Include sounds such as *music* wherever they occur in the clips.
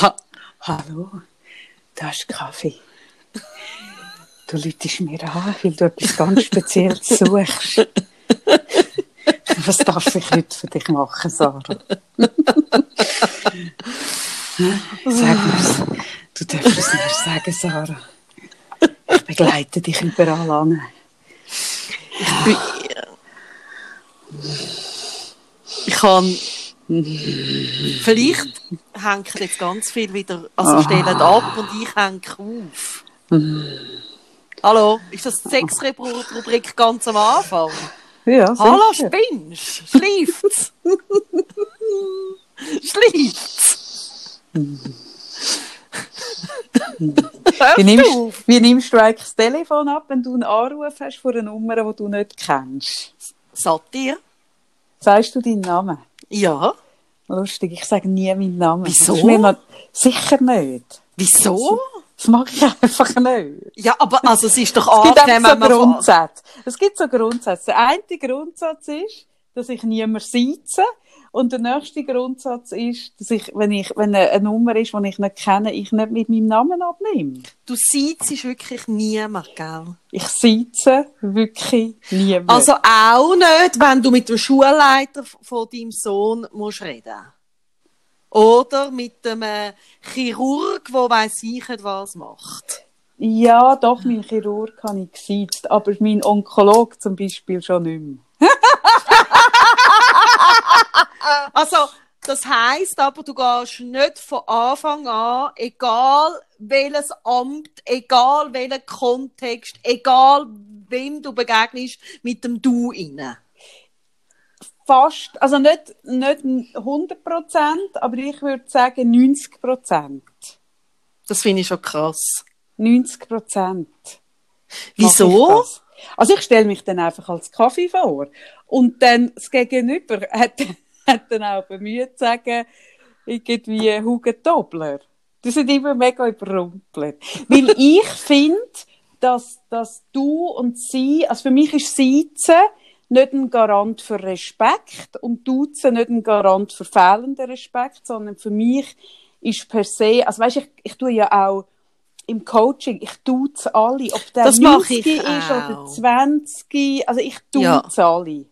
ha Hallo, da ist Kaffee. Du läutest mir an, weil du etwas ganz Spezielles suchst. Was darf ich heute für dich machen, Sarah? Sag mir's. Du darfst es mir sagen, Sarah. Ich begleite dich überall an. Ich bin. Ich kann. *laughs* Vielleicht hängt jetzt ganz viel wieder, also stellen ab und ich hänge auf. Hallo, ist das die Sexrubrik ganz am Anfang? Ja, Hallo, spinnst? Schläft's? *laughs* Schläft's? Wie nimmst, wie nimmst du eigentlich das Telefon ab, wenn du einen Anruf hast von einer Nummer, die du nicht kennst? Satir? Sagst du deinen Namen? Ja. Lustig, ich sage nie meinen Namen. Wieso? Noch- Sicher nicht. Wieso? Das mag ich einfach nicht. Ja, aber also es ist doch Es gibt angenehm, einfach wenn so. Grundsätze. Es gibt so Grundsätze. Der eine Grundsatz ist, dass ich niemand seize. Und der nächste Grundsatz ist, dass ich, wenn ich, wenn eine, Nummer ist, die ich nicht kenne, ich nicht mit meinem Namen abnehme. Du siehst wirklich niemand, gell? Ich seize wirklich niemand. Also auch nicht, wenn du mit dem Schulleiter von deinem Sohn musst reden Oder mit dem äh, Chirurg, der weiss ich nicht, was macht. ja, doch, mein Chirurg habe ich geseizt, aber mein Onkolog zum Beispiel schon nicht mehr. *laughs* *laughs* Also, das heisst aber, du gehst nicht von Anfang an, egal welches Amt, egal welchen Kontext, egal wem du begegnest, mit dem Du rein. Fast, also nicht, nicht 100 Prozent, aber ich würde sagen 90 Prozent. Das finde ich schon krass. 90 Prozent. Wieso? Also ich stelle mich dann einfach als Kaffee vor. Und dann das Gegenüber hat, *laughs* hat dann auch bemüht zu sagen, irgendwie Hugo Dobler. Die sind immer mega überrumpelt. Weil *laughs* ich finde, dass, dass du und sie, also für mich ist Seizen nicht ein Garant für Respekt und Duzen nicht ein Garant für fehlenden Respekt, sondern für mich ist per se, also weißt, ich, ich tue ja auch im Coaching, ich duze alle, ob der Das mache ich 90 ist oder auch. 20, also ich duze Ja. alle.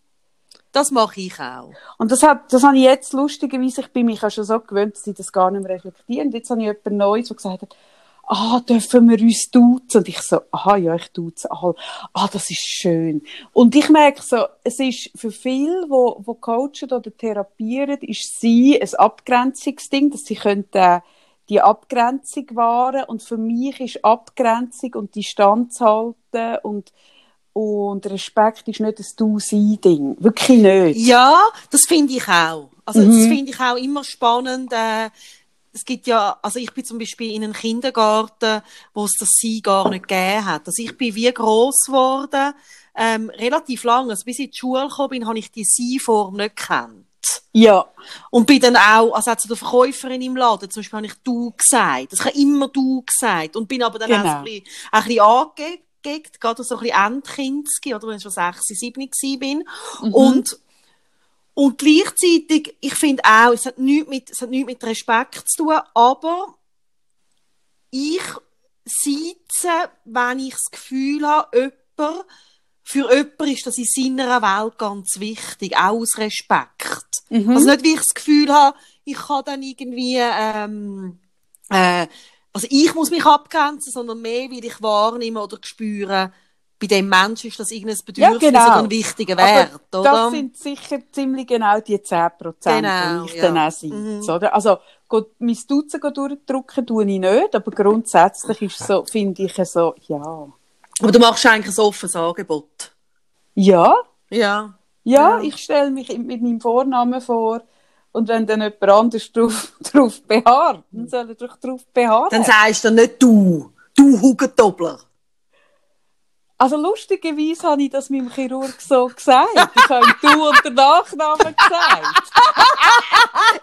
Das mache ich auch. Und das, hat, das habe ich jetzt lustigerweise, ich bin mich auch schon so gewöhnt, dass ich das gar nicht mehr reflektiere. Und jetzt habe ich jemanden Neues, der gesagt hat, ah, dürfen wir uns duzen? Und ich so, aha, ja, ich duze alle. Ah, das ist schön. Und ich merke so, es ist für viele, wo, wo coachen oder therapieren, ist sie ein Abgrenzungsding, dass sie können, äh, die Abgrenzung wahren. Und für mich ist Abgrenzung und Distanz halten und und Respekt ist nicht ein Du-Sein-Ding. Wirklich nicht. Ja, das finde ich auch. Also Mhm. das finde ich auch immer spannend. Äh, es gibt ja, also ich bin zum Beispiel in einem Kindergarten, wo es das Sie gar nicht gegeben hat. Also ich bin wie gross geworden, ähm, relativ lang. Also bis ich in die Schule gekommen bin, habe ich die Sie-Form nicht gekannt. Ja. Und bin dann auch, also auch zu der Verkäuferin im Laden, zum Beispiel habe ich du gesagt. Also ich habe immer du gesagt. Und bin aber dann auch, Genau. ein bisschen, auch ein bisschen angeguckt, gerade so ein bisschen Endkindski, oder wenn ich schon 6, 7 gewesen bin. Mhm. Und, und gleichzeitig, ich finde auch, es hat nichts mit, es hat nichts mit Respekt zu tun, aber ich sitze, wenn ich das Gefühl habe, jemand, für jemanden ist das in seiner Welt ganz wichtig, auch aus Respekt. Mhm. Also nicht, wie ich das Gefühl habe, ich kann dann irgendwie, ähm, äh, also ich muss mich abgrenzen, sondern mehr, weil ich wahrnehme oder spüre, bei dem Menschen ist das irgendein Bedürfnis genau. oder ein wichtiger Wert, Aber oder? das sind sicher ziemlich genau die 10%, Genau, die ich ja. dann auch sitze, Mhm. oder? Also, gut, mein Duzen go durchdrücken tue ich nicht, aber grundsätzlich ist so, finde ich so, ja. Aber du machst eigentlich ein offenes Angebot. Ja, Ja. ja, Ja. ich stelle mich mit meinem Vornamen vor und wenn dann jemand anderes drauf, *laughs* drauf beharrt, dann soll er doch drauf beharren. Dann sagst du nicht du, du Hugentobler. Also lustigerweise habe ich das meinem Chirurg so gesagt. Ich habe ihm du und der Nachname gesagt.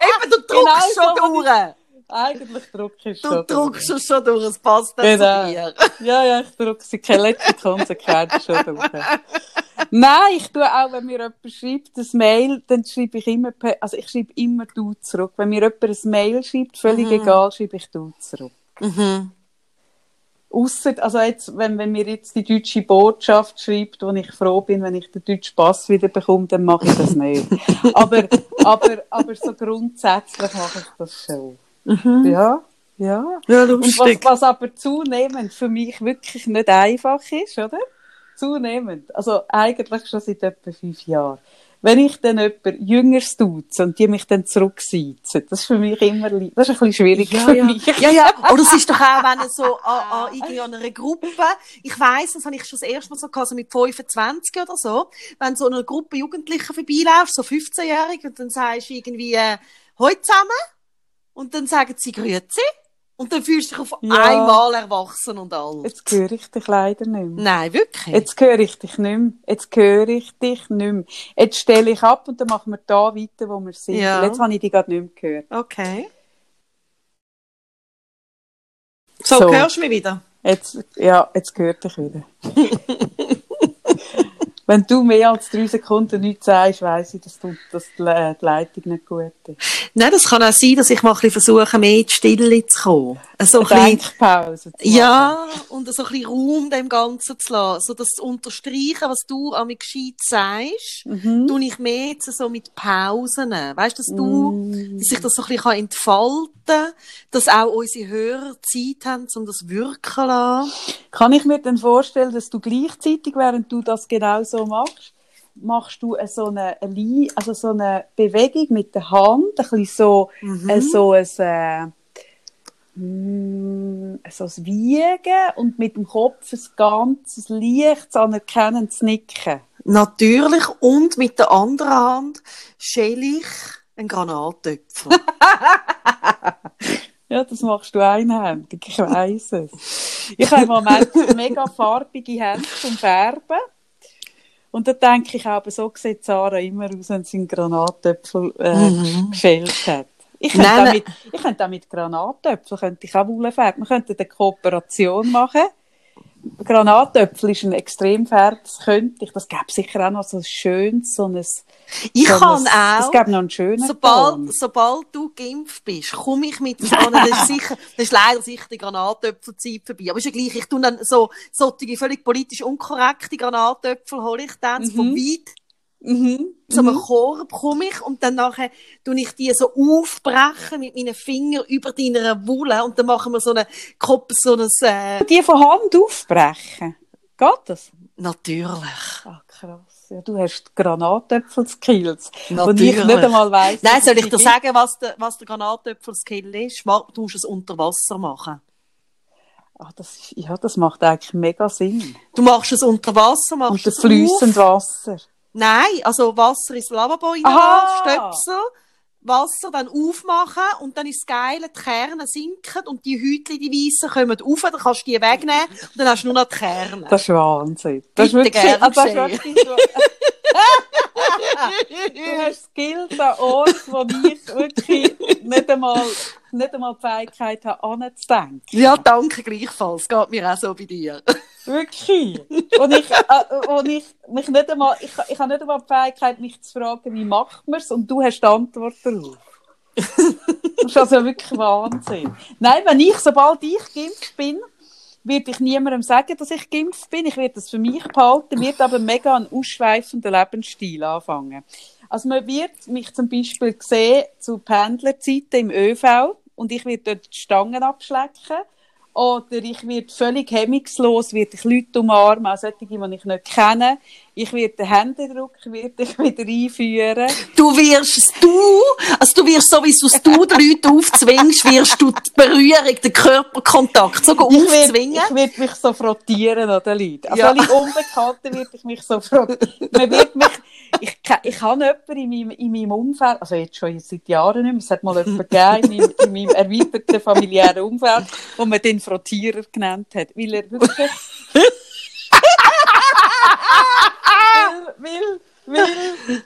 *laughs* Eben, du Genau druckst so schon durch. Eigentlich drücke ich Du schon. druckst es schon durch, es passt nicht Genau. zu dir. *laughs* Ja, ja, ich drücke sie keine letzte Konsequenz schon durch. Nein, ich tue auch, wenn mir jemand schreibt, ein Mail, dann schreibe ich immer, also ich schreibe immer du zurück. Wenn mir jemand ein Mail schreibt, völlig Mhm. egal, schreibe ich du zurück. Mhm. Ausser, also jetzt, wenn, wenn mir jetzt die deutsche Botschaft schreibt, wo ich froh bin, wenn ich den deutschen Pass wieder bekomme, dann mache ich das nicht. *laughs* aber, aber, aber so grundsätzlich mache ich das schon. Ja, ja. Ja, Und was, lustig. was aber zunehmend für mich wirklich nicht einfach ist, oder? Zunehmend. Also eigentlich schon seit etwa fünf Jahren. Wenn ich dann jemand Jüngeres duze und die mich dann zurücksitzen, das ist für mich immer, das ist ein bisschen schwierig Ja, für ja. mich. ja, ja. Oder es ist doch auch, wenn er so *laughs* an, an, irgendwie an einer Gruppe, ich weiss, das habe ich schon das erste Mal so gehabt, so mit 25 oder so, wenn so eine Gruppe Jugendlicher vorbeiläuft, so 15-Jährige, und dann sagst du irgendwie, äh, «Hoi zusammen!» Und dann sagen sie «Grüezi!» Und dann fühlst du dich auf Ja. einmal erwachsen und alt. Jetzt höre ich dich leider nicht mehr. Nein, wirklich? Jetzt höre ich dich nicht mehr. Jetzt höre ich dich nicht mehr. Jetzt stelle ich ab und dann machen wir da weiter, wo wir sind. Ja. Jetzt habe ich dich gerade nicht mehr gehört. Okay. So, So. hörst du mich wieder? Jetzt, ja, jetzt hört dich wieder. *laughs* Wenn du mehr als drei Sekunden nichts sagst, weiss ich, dass, du, dass die, die Leitung nicht gut ist. Nein, das kann auch sein, dass ich mal ein bisschen versuche, mehr in die Stille zu kommen. So ein bisschen, Denkpause ja, und so ein bisschen Raum dem Ganzen zu lassen. So das unterstreichen, was du an mich gescheit sagst, Mhm. tue ich mehr jetzt so mit Pausen. Weißt du, dass du, Mm. dass sich das so ein bisschen entfalten kann, dass auch unsere Hörer Zeit haben, um das wirken zu lassen. Kann ich mir dann vorstellen, dass du gleichzeitig, während du das genau so machst, machst du eine, so eine, also so eine Bewegung mit der Hand, ein bisschen so, Mhm. so ein, äh, mm, so ein Wiegen und mit dem Kopf ein ganzes leichtes, anerkennendes Nicken. Natürlich. Und mit der anderen Hand schäle ich einen Granatöpfel. *laughs* Ja, das machst du einhändig, ich weiss es. Ich habe im Moment mega farbige Hände zum Färben. Und da denke ich aber, so sieht Sarah immer aus, wenn sie einen Granatöpfel äh, Mhm. gefällt hat. Ich könnte, Nein, auch nein. mit, ich könnte auch mit Granatöpfel könnte ich auch Wolle färben. Wir könnten eine Kooperation machen. Granatöpfel ist ein Extremfärb, das könnte ich. Das gäbe sicher auch noch so ein schönes, so ein... Ich so ein- kann Es auch. gäbe noch einen schönen Ton. Sobald, sobald du geimpft bist, komme ich mit so einer, das ist *laughs* sicher, das ist leider sicher die Granatöpfelzeit vorbei. Aber ist ja gleich, ich tue dann so, solche völlig politisch unkorrekte Granatöpfel hole ich dann, Mhm. weit Mhm. zu einem Mhm. Korb komme ich und dann nachher tue ich die so aufbrechen mit meinen Fingern über deiner Wolle und dann machen wir so eine Kopf, so ein, äh, Die von Hand aufbrechen. Geht das? natürlich. Ah, krass. Ja, du hast Granatöpfel-Skills. Und ich nicht einmal weiss. Nein, soll ich dir sagen, was der, was der Granatöpfel-Skill ist? Du musst es unter Wasser machen. Ah, das ist, ja, das macht eigentlich mega Sinn. Du machst es unter Wasser, machst das es fließend. Wasser. Nein, also Wasser ins Lavabo rein, Aha. Stöpsel, Wasser dann aufmachen und dann ist das Geile, die Kerne sinken und die Hütchen, die weißen, kommen rauf, dann kannst du die wegnehmen und dann hast du nur noch die Kerne. Das ist Wahnsinn. Das ist Bitte wirklich, gern ah, das ist wirklich so. *laughs* du hast Skills an Ort, wo ich wirklich nicht einmal, nicht einmal die Fähigkeit habe, anzudenken. ja, danke gleichfalls. Geht mir auch so bei dir. Wirklich. Und ich, äh, und ich, mich nicht einmal, ich, ich habe nicht einmal die Fähigkeit, mich zu fragen, wie macht man es? Und du hast die Antwort darauf. Das ist also wirklich Wahnsinn. Nein, wenn ich, sobald ich geimpft bin, werde ich niemandem sagen, dass ich geimpft bin. Ich werde das für mich behalten, wird aber mega einen ausschweifenden Lebensstil anfangen. Also man wird mich zum Beispiel sehen zu Pendlerzeiten im ÖV und ich werde dort die Stangen abschlecken. Oder ich werde völlig hemmungslos, werde ich Leute umarmen, auch solche, die ich nicht kenne. Ich werde den Händedruck werde ich wieder einführen. Du wirst, du, also du wirst sowieso, du den Leuten aufzwingst, wirst du die Berührung, den Körperkontakt sogar aufzwingen. ich werde mich so frottieren an den Leuten. Also Ja. alle Unbekannten werde ich mich so frotten. Man wird mich, ich, ich habe jemanden in meinem, in meinem Umfeld, also jetzt schon seit Jahren nicht mehr, es hat mal jemanden gegeben in meinem, in meinem erweiterten familiären Umfeld, wo man den Frottierer genannt hat, weil er wirklich, *laughs* weil Weil,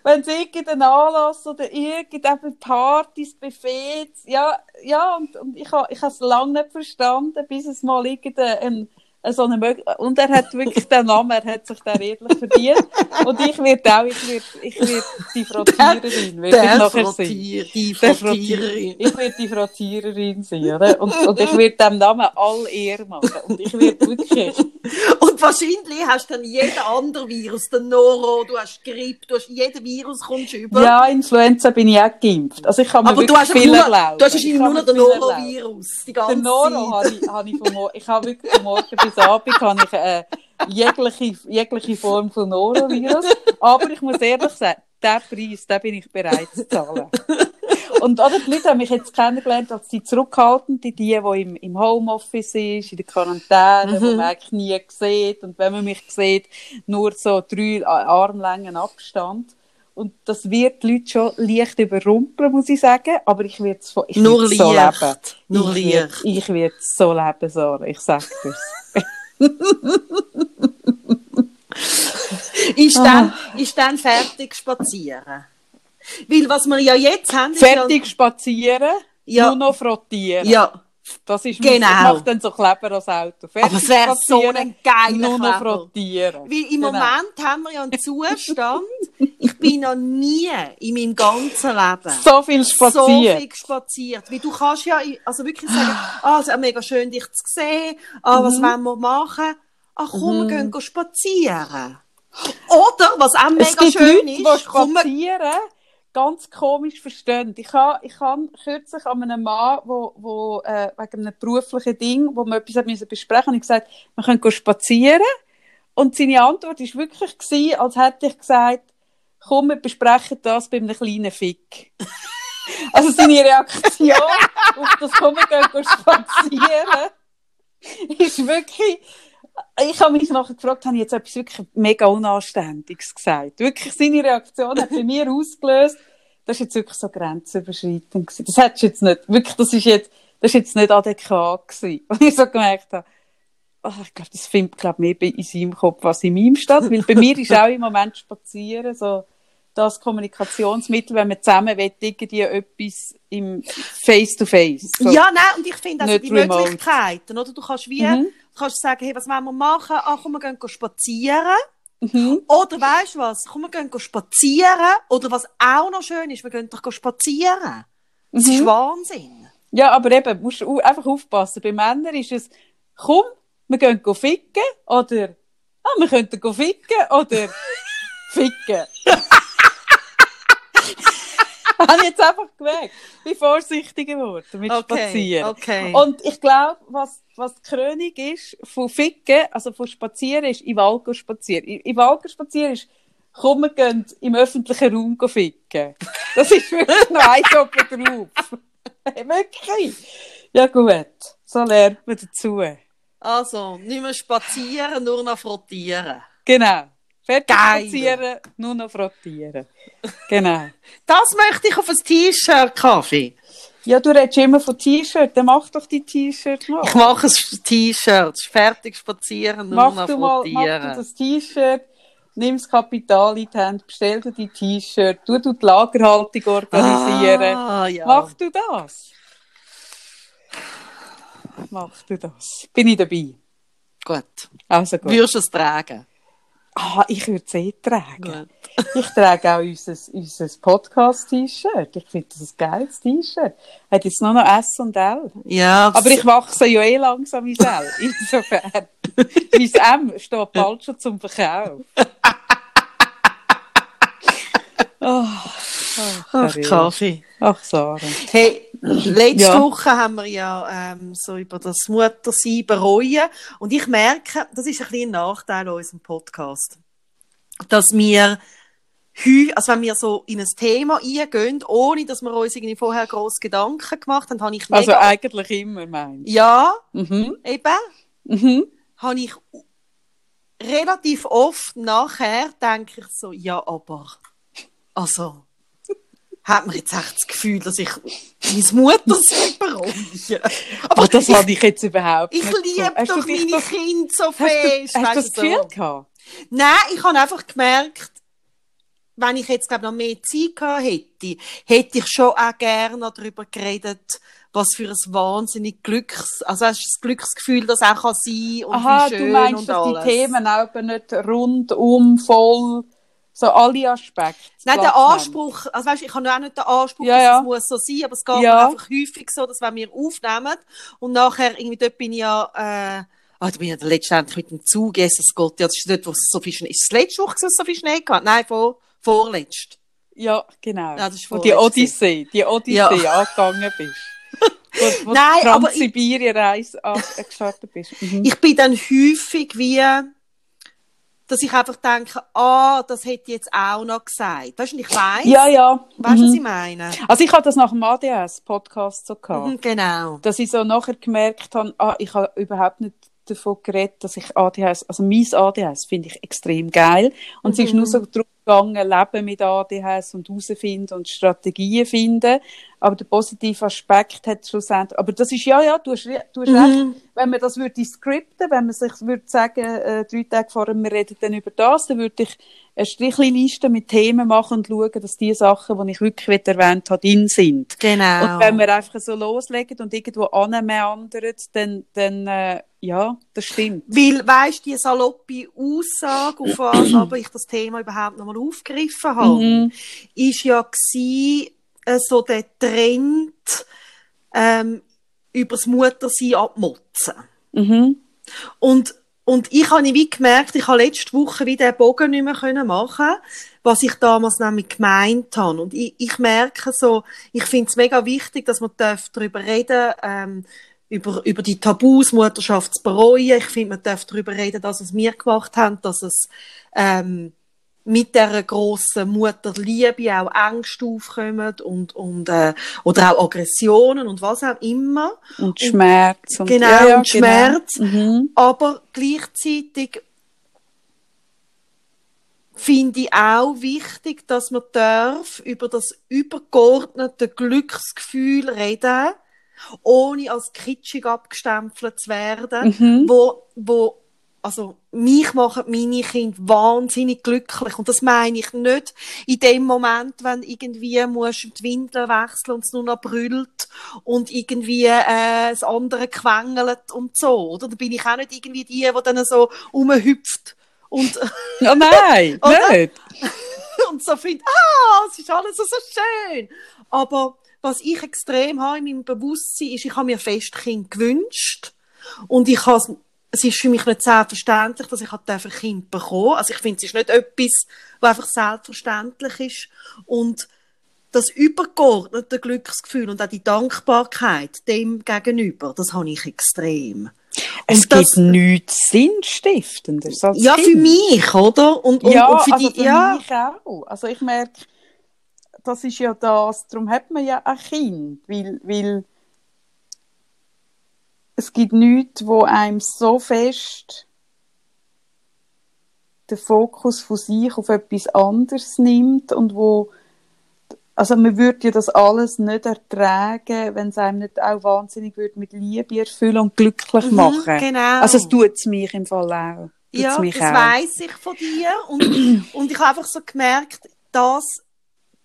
wenn es irgendeinen Anlass oder irgendeine Partys, Buffets, ja, ja, und, und ich habe ich es lange nicht verstanden, bis es mal irgendein so eine und er hat wirklich den Namen, er hat sich den ehrlich verdient. Und ich werde auch, ich werde, ich werde die Frottiererin, werde ich nachher Frottier, die Der Frottiererin. Ich werde die Frottiererin sein, oder? Und, und ich werde dem Namen all Ehre machen. Und ich werde wirklich, *laughs* Und wahrscheinlich hast du dann jeden anderen Virus, den Noro, du hast Grippe, du hast jeden Virus kommst du über. ja, Influenza bin ich auch geimpft. Also ich kann mir aber du wirklich hast, viel nur, erlauben. du hast Ich wahrscheinlich nur noch den. Norovirus. Die ganze Den Noro Zeit. habe ich, habe ich vom, Mo- ich habe wirklich von morgen bis *laughs* Abend habe ich, äh, jegliche, jegliche Form von Norovirus. Aber ich muss ehrlich sagen, den Preis, den bin ich bereit zu zahlen. Und oder, die Leute haben mich jetzt kennengelernt als die Zurückhaltende, die, die im, im Homeoffice ist, in der Quarantäne, wo man eigentlich nie sieht. Und wenn man mich sieht, nur so drei Armlängen Abstand. Und das wird die Leute schon leicht überrumpeln, muss ich sagen. Aber ich werde es Nur so leicht. leben. Nur ich leicht. Ich werde so leben, Sarah. Ich sag dir's. *laughs* Ist, Ah. dann, ist dann fertig spazieren. Weil was wir ja jetzt haben, ist Fertig spazieren, Ja. nur noch frottieren. ja... Das ist Genau. Ich mache dann so Kleber als Auto. Fertig aber es wäre so ein geiler Nur noch. Weil im Genau. Moment haben wir ja einen *laughs* Zustand, ich bin noch nie in meinem ganzen Leben So viel spazieren. so viel spaziert. Weil du kannst ja also wirklich sagen, ah, es ist mega schön, dich zu sehen, ah, was Mhm. wollen wir machen? Ach komm, wir gehen spazieren. Oder, was auch mega schön Leute, ist, die komm, spazieren ganz komisch verstehen. Ich habe ich hab kürzlich an einem Mann, wo, wo, äh, wegen einem beruflichen Ding, wo wir etwas müssen besprechen musste, gesagt, wir können spazieren. Und seine Antwort war wirklich, gewesen, als hätte ich gesagt, komm, wir besprechen das bei einem kleinen Fick. *laughs* also seine Reaktion auf das Komm, wir gehen gehen spazieren, *laughs* ist wirklich, ich habe mich nachher gefragt, habe ich jetzt etwas wirklich mega Unanständiges gesagt? Wirklich, seine Reaktion hat bei mir *laughs* ausgelöst, das ist jetzt wirklich so grenzüberschreitend gewesen. Das hättest du jetzt nicht, wirklich, das ist jetzt, das ist jetzt nicht adäquat gewesen. *laughs* Und ich so gemerkt habe, oh, ich glaube, das findet, glaub, mehr bei- in seinem Kopf als in meinem statt, weil bei mir ist auch im Moment spazieren, so, das Kommunikationsmittel, wenn man zusammen will, irgendwie etwas im Face-to-Face. So. Ja, nein, und ich finde also Nicht die remote. Möglichkeiten, oder? Du kannst wie, Mhm. Du kannst sagen, hey, was wollen wir machen? Ach, komm, wir gehen spazieren. Mhm. Oder weißt du was? Komm, wir gehen spazieren. Oder was auch noch schön ist, wir gehen doch spazieren. Das ist Mhm. Wahnsinn. Ja, aber eben, musst du einfach aufpassen. Bei Männern ist es, komm, wir gehen ficken, oder, ah, wir könnten ficken, oder *laughs* ficken. *laughs* *laughs* Habe ich jetzt einfach gemerkt. Bin vorsichtiger geworden mit Spazieren. okay. Und ich glaube, was, was die Krönung ist von Ficken, also von Spazieren, ist im gehen spazieren. Im Wald gehen spazieren ist, komm, wir gehen im öffentlichen Raum ficken. Das ist wirklich noch ein oben drauf. *laughs* wirklich. Ja gut, so lernt man dazu. Also, nicht mehr spazieren, nur noch frottieren. Genau. Fertig Geil. spazieren, nur noch frottieren. Genau. *laughs* Das möchte ich auf ein T-Shirt, Kaffee. Ja, du redest immer von T-Shirt, dann mach doch die T-Shirt mal. Ich mache ein T-Shirt. Fertig spazieren, nur Mach noch du mal, mach du frottieren. das T-Shirt, nimm das Kapital in die Hand, bestell dir die T-Shirt, tu du die Lagerhaltung organisieren. Ah, ja. Mach du das? Mach du das? Bin ich dabei? Gut. Also gut. Würdest du es tragen? Ah, ich würde es eh tragen. Gut. *laughs* Ich trage auch unser, unser Podcast-T-Shirt. Ich finde das ein geiles T-Shirt. Hat jetzt nur noch S und L. Ja, Aber ich wachse ja eh langsam ins L. *laughs* Insofern. Mein M steht bald schon zum Verkauf. Oh, *laughs* ach, Ach. Kaffee. Ach, Sarah. Hey, letzte Ja. Woche haben wir ja ähm, so über das Muttersein bereuen. Und ich merke, das ist ein bisschen ein Nachteil an unserem Podcast. Dass wir also wenn wir so in ein Thema eingehen, ohne dass wir uns irgendwie vorher gross Gedanken gemacht haben, habe ich mega... Also eigentlich immer, meinst ja? Mhm. eben, Mhm. habe ich relativ oft nachher denke ich so, ja, aber, also, hat man jetzt echt das Gefühl, dass ich meine Mutter bereue. Aber das habe ich jetzt überhaupt Ich nicht so. liebe Hast du doch meine das- Kinder so Hast fest. du, hast du weisst das Gefühl so. gehabt? Nein, ich habe einfach gemerkt, wenn ich jetzt glaube noch mehr Zeit gehabt hätte, hätte ich schon auch gerne darüber geredet, was für ein wahnsinnig Glücks, also hast du das Glücksgefühl, das auch kann sein und Aha, wie schön du meinst, und dass alles. die Themen auch nicht rundum voll, so alle Aspekte. Nein, der. Anspruch, also weißt, ich habe auch nicht den Anspruch, Ja, dass ja. es muss so sein, aber es geht Ja. einfach häufig so, dass wenn wir aufnehmen und nachher irgendwie dort bin ich ja, äh, ah, da bin ich ja letztendlich mit dem Zug, Jesus Gott, ja, das ist dort, wo es so viel Schnee, ist es letzte Woche, es so viel Schnee gehabt? Nein, vor, vorletzt. Ja, genau. Ja, das ist Wo die Odyssee, die Odyssee Ja. *laughs* angegangen bist. Wo, wo Nein, die aber Transsibirien-Reise an- gestartet bist. Mhm. Ich bin dann häufig wie, dass ich einfach denke, ah, das hätte ich jetzt auch noch gesagt. Weißt du, ich weiss, Ja, ja. weißt du, was Mhm. ich meine? Also ich hatte das nach dem ADS-Podcast so gehabt. Mhm, genau. dass ich so nachher gemerkt habe, ah, ich habe überhaupt nicht davon geredet, dass ich ADHS, also mein ADHS finde ich extrem geil. Und es ist nur so darum gegangen, Leben mit ADHS und herausfinden und Strategien finden. Aber der positive Aspekt hat schlussendlich, aber das ist, ja, ja, du hast, du hast recht, wenn man das würde skripten, wenn man sich würde sagen, äh, drei Tage vorher, wir reden dann über das, dann würde ich eine Strichliste mit Themen machen und schauen, dass die Sachen, die ich wirklich erwähnt habe, drin sind. Genau. Und wenn wir einfach so loslegen und irgendwo anmeandern, dann, dann äh, ja, das stimmt. Weil, weisst die saloppe Aussage, auf *clears throat* was aber ich das Thema überhaupt nochmal aufgegriffen habe, Mhm. ist ja gsi, äh, so der Trend, ähm, übers Muttersein abmotzen. Mhm. Und, und ich habe wie gemerkt, ich habe letzte Woche wieder den Bogen nicht mehr können machen was ich damals nämlich gemeint habe. Und ich, ich merke so, ich finde es mega wichtig, dass man darf darüber reden ähm, über, über die Tabus, Mutterschaft zu bereuen. Ich finde, man darf darüber reden, dass es wir gemacht haben, dass es ähm, mit der grossen Mutterliebe auch Ängste aufkommen und, und, äh, oder auch Aggressionen und was auch immer. Und Schmerz. Und, Genau, ja, ja, und Schmerz. Mhm. Aber gleichzeitig finde ich auch wichtig, dass man darf über das übergeordnete Glücksgefühl reden, ohne als kitschig abgestempelt zu werden, Mhm. wo, wo also mich machen meine Kinder wahnsinnig glücklich und das meine ich nicht in dem Moment, wenn irgendwie musst die Windeln wechseln und es nur noch brüllt und irgendwie äh, das andere quengelt und so, oder? Da bin ich auch nicht irgendwie die, die dann so rumhüpft und Ja, nein, *laughs* nicht. *laughs* und so findet, ah, es ist alles so, so schön. Aber was ich extrem habe in meinem Bewusstsein ist, ich habe mir fest Kind gewünscht und ich habe es ist für mich nicht selbstverständlich, dass ich halt ein Kind bekomme. Also ich finde, es ist nicht etwas, was einfach selbstverständlich ist. Und das übergeordnete Glücksgefühl und auch die Dankbarkeit dem gegenüber, das habe ich extrem. Es Und das- gibt nichts Sinnstiftendes als Ja, Kind. für mich, oder? Und, und, ja, und für also die, für ja. mich auch. Also ich merke, das ist ja das, darum hat man ja ein Kind, weil, weil es gibt nichts, wo einem so fest den Fokus von sich auf etwas anderes nimmt und wo also man würde ja das alles nicht ertragen, wenn es einem nicht auch wahnsinnig würde mit Liebe erfüllen und glücklich Mhm, machen. genau. Also es tut es mich im Fall auch. Tut's Ja, das weiss ich von dir. Und, und ich habe einfach so gemerkt, dass,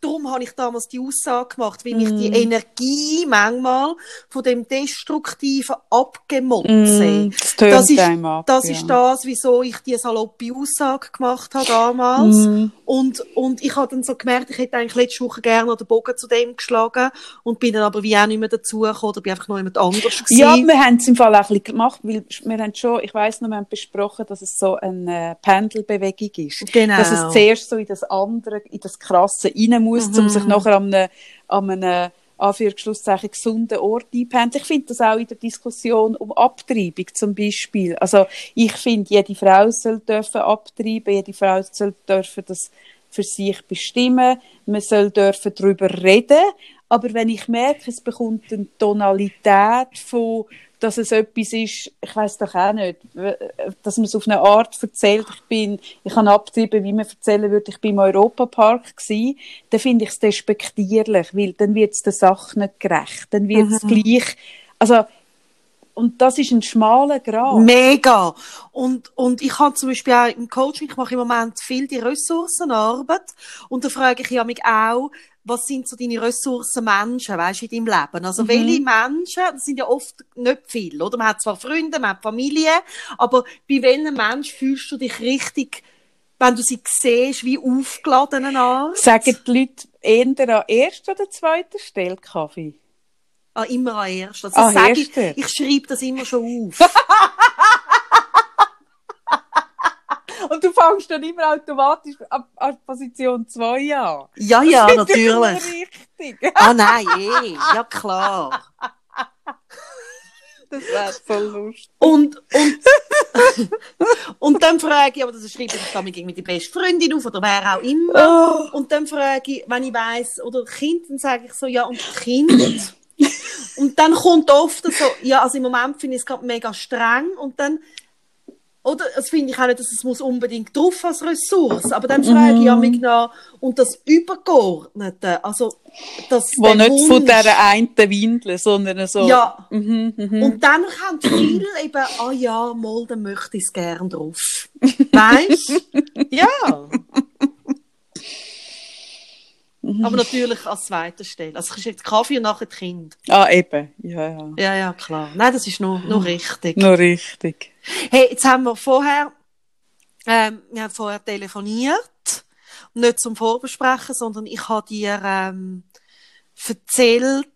darum habe ich damals die Aussage gemacht, wie mich Mm. die Energie manchmal von dem destruktiven Abgemotze, Mm, das das ist, ab, das ja. ist das, wieso ich die saloppe Aussage gemacht habe damals. Mm. Und, und ich habe dann so gemerkt, ich hätte eigentlich letzte Woche gerne noch den Bogen zu dem geschlagen und bin dann aber wie auch nicht mehr dazugekommen oder bin einfach noch jemand anderes *laughs* gewesen. Ja, wir haben es im Fall auch ein bisschen gemacht, weil wir haben schon, ich weiss noch, wir haben besprochen, dass es so eine Pendelbewegung ist. Genau. Dass es zuerst so in das andere, in das Krasse rein muss, um Mhm. sich nachher an einem, an einem Anführungsschlusszeichen gesunden Ort einpendeln. Ich finde das auch in der Diskussion um Abtreibung zum Beispiel. Also ich finde, jede Frau soll dürfen abtreiben, jede Frau soll dürfen das für sich bestimmen, man soll dürfen darüber reden, aber wenn ich merke, es bekommt eine Tonalität von, dass es etwas ist, ich weiß doch auch nicht, dass man es auf eine Art erzählt, ich bin, ich habe abgetrieben, wie man erzählen würde, ich bin im Europapark gsi, dann finde ich es despektierlich, weil dann wird es der Sache nicht gerecht, dann wird es gleich, also und das ist ein schmaler Grad. Mega. Und, und ich habe zum Beispiel auch im Coaching, ich mache im Moment viel die Ressourcenarbeit. Und da frage ich ja mich auch, was sind so deine Ressourcen Menschen, weißt in deinem Leben? Also, Mhm. welche Menschen, das sind ja oft nicht viele, oder? Man hat zwar Freunde, man hat Familie, aber bei welchem Mensch fühlst du dich richtig, wenn du sie siehst, wie aufgeladen an? Sagen die Leute eher an erster oder zweiter Stelle Kaffee? Ah, immer an erst. Also, Ah, sag ich, erster. ich schreibe das immer schon auf. *laughs* Und du fängst dann immer automatisch an, Position 2 an. ja, ja, Das ist ja natürlich. Richtig. Ah, nein, eh, ja klar. Das wäre so lustig. Und, und, *laughs* und dann frage ich, aber das schreibe ich dann irgendwie die beste Freundin auf oder wer auch immer. Oh. Und dann frage ich, wenn ich weiss, oder Kind, dann sage ich so, ja, und Kind. *laughs* Und dann kommt oft so, ja, also im Moment finde ich es gerade mega streng und dann, oder, das finde ich auch nicht, dass es muss unbedingt drauf als Ressource, aber dann frage ich ja mich nach, und das Übergeordnete, also, das, Wo nicht von Wunsch- dieser einen Windel, sondern so. Ja. Mhm, mhm. Und dann haben viele eben, ah ja, mal, dann möchte ich es gern drauf. Weißt *laughs* Ja. Aber natürlich an zweiter Stelle. Also, ich jetzt Kaffee und nachher die Kind. Ah, eben. Ja, ja. Ja, ja, klar. Nein, das ist nur, nur richtig. Noch richtig. Hey, jetzt haben wir vorher, ähm, wir haben vorher telefoniert. Nicht zum Vorbesprechen, sondern ich habe dir, ähm, erzählt,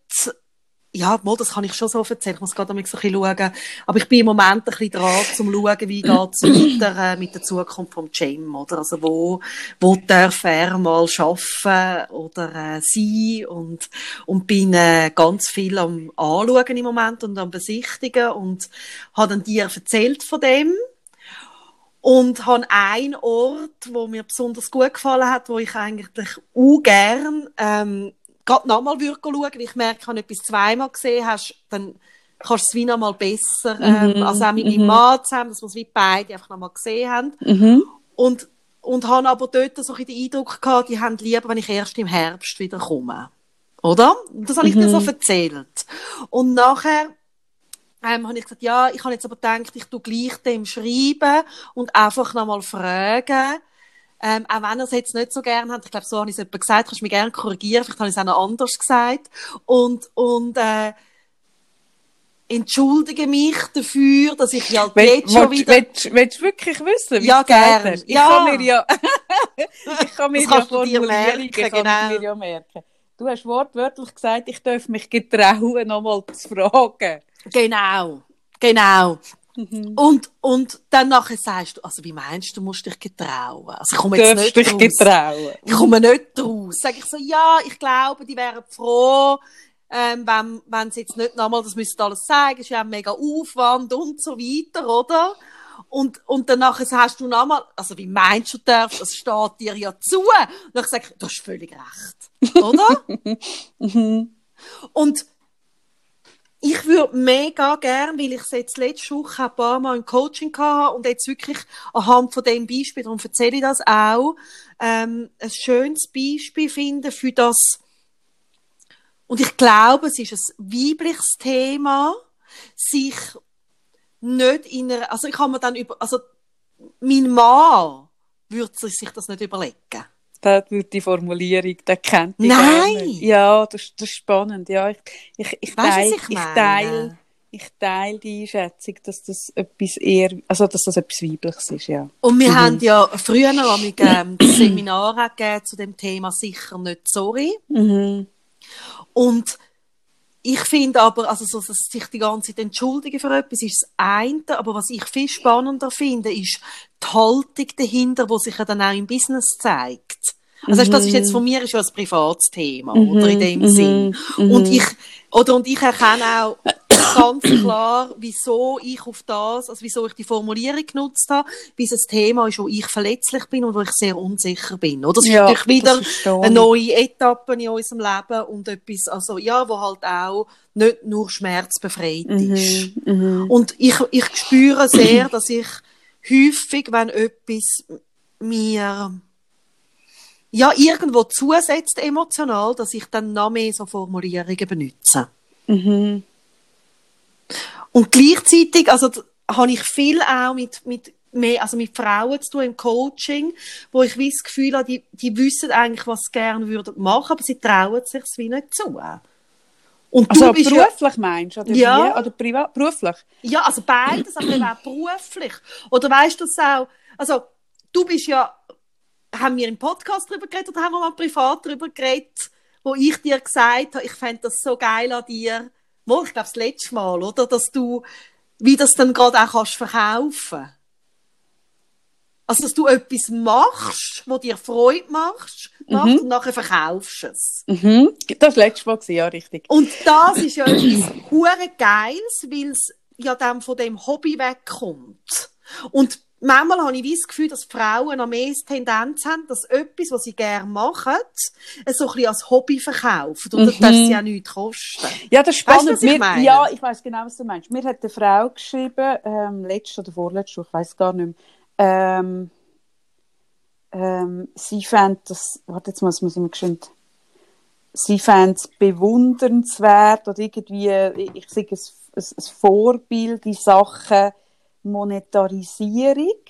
ja, mal, das kann ich schon so erzählen. Ich muss gerade mal so ein bisschen schauen. Aber ich bin im Moment ein bisschen dran, zum schauen, wie geht's *clears throat* weiter äh, mit der Zukunft vom Gym, oder? Also, wo, wo darf er mal arbeiten oder äh, sein? Und, und bin äh, ganz viel am Anschauen im Moment und am Besichtigen und habe dann dir erzählt von dem. Und habe einen Ort, wo mir besonders gut gefallen hat, wo ich eigentlich auch gern ähm, gerade nochmal schauen, weil ich merke, wenn du etwas zweimal gesehen hast, dann kannst du es wie nochmal besser, ähm, Mhm, also auch mit mhm. meinem Mann zusammen, dass wir es wie beide einfach nochmal gesehen haben. Mhm. Und, und habe aber dort so ein den Eindruck gehabt, die haben lieber, wenn ich erst im Herbst wieder komme. Oder? Das habe ich dir so erzählt. Und nachher ähm, habe ich gesagt, ja, ich habe jetzt aber gedacht, ich tu gleich dem schreiben und einfach nochmal fragen, ähm, auch wenn er es jetzt nicht so gern hat, ich glaube, so habe ich es etwa gesagt, kannst du mich gerne korrigieren, vielleicht habe ich es auch noch anders gesagt. Und, und äh, entschuldige mich dafür, dass ich ja Will- jetzt schon wieder... willst- Willst du wirklich wissen, wie Ja, du gesagt gern. hast? Ich Ja. kann mir ja, *laughs* ich kann mir Das ja Formulierungen, merken, kann genau. ich mir ja merken. Du hast wortwörtlich gesagt, ich darf mich getrauen, nochmal zu fragen. Genau, genau. Mhm. Und, und dann nachher sagst du, also wie meinst du, du musst dich getrauen? Also ich komme Du jetzt darfst nicht dich raus. getrauen. Ich komme nicht raus. Sag ich so, ja, ich glaube, die wären froh, ähm, wenn, wenn sie jetzt nicht nochmal, das müssen alles sagen, ist ja ein mega Aufwand und so weiter, oder? Und, und danach hast du nochmal, also wie meinst du, du darfst, das steht dir ja zu. Und dann sage ich, du hast völlig recht. Oder? *laughs* Mhm. Und ich würde mega gern, weil ich es jetzt letzte Woche ein paar Mal im Coaching hatte und jetzt wirklich anhand von dem Beispiel, darum erzähle ich das auch, ähm, ein schönes Beispiel finden für das, und ich glaube, es ist ein weibliches Thema, sich nicht in einer, also ich habe mir dann über, also mein Mann würde sich das nicht überlegen. Da wird die Formulierung, der kennt die Nein! Ja, das, das ist spannend. Ja, ich, ich, ich teile, ich ich teile, ich teile die Einschätzung, dass das etwas eher, also dass das etwas Weibliches ist, ja. Und wir Mhm. haben ja früher noch einmal, ähm, *clears throat* Seminare gegeben zu dem Thema sicher nicht sorry. Mhm. Und ich finde aber, also so, dass sich die ganze Zeit entschuldigen für etwas ist das eine, aber was ich viel spannender finde, ist die Haltung dahinter, die sich ja dann auch im Business zeigt. Also du, das ist jetzt von mir ist ja ein Privatsthema, oder in dem Sinn. Und ich, oder, und ich erkenne auch ganz klar, wieso ich auf das, also wieso ich die Formulierung genutzt habe, weil es ein Thema ist, wo ich verletzlich bin und wo ich sehr unsicher bin. Oder? Das ist Ja, natürlich wieder eine neue Etappe in unserem Leben und etwas, also, ja, wo halt auch nicht nur schmerzbefreit ist. Mhm. Und ich, ich spüre sehr, dass ich häufig, wenn etwas mir ja irgendwo zusetzt emotional, dass ich dann noch mehr so Formulierungen benutze. Mhm. Und gleichzeitig, also, habe ich viel auch mit, mit, mehr, also mit Frauen zu tun im Coaching, wo ich wie das Gefühl habe, die, die wissen eigentlich, was sie gerne würden machen, aber sie trauen sich es wie nicht zu. Und also du bist beruflich ja, meinst? Oder, ja. Wie? oder privat? Beruflich? Ja, also beides, aber auch beruflich. Oder weißt du es auch, also du bist ja, haben wir im Podcast darüber geredet oder haben wir mal privat darüber geredet, wo ich dir gesagt habe, ich fände das so geil an dir, wo ich glaube das letzte Mal, oder, dass du, wie das dann gerade auch kannst verkaufen also, dass du etwas machst, wo dir Freude machst, machst mhm. und nachher verkaufst es. Mhm. Das letzte Mal, ja, richtig. Und das ist ja etwas hure Geiles, weil es ja dann von dem Hobby wegkommt. Und manchmal habe ich das Gefühl, dass Frauen noch mehr Tendenz haben, dass etwas, was sie gerne machen, so ein bisschen als Hobby verkaufen. Und das mhm. darf sie ja nichts kosten. Ja, das ist spannend. Weißt Mir, ja, ich weiß genau, was du meinst. Mir hat eine Frau geschrieben, ähm, letzte oder vorletzte, ich weiß gar nicht mehr, ähm, ähm, sie fand das, warte, jetzt muss man es geschwind, sie fand es bewundernswert oder irgendwie, ich sage es, ein Vorbild in Sachen Monetarisierung,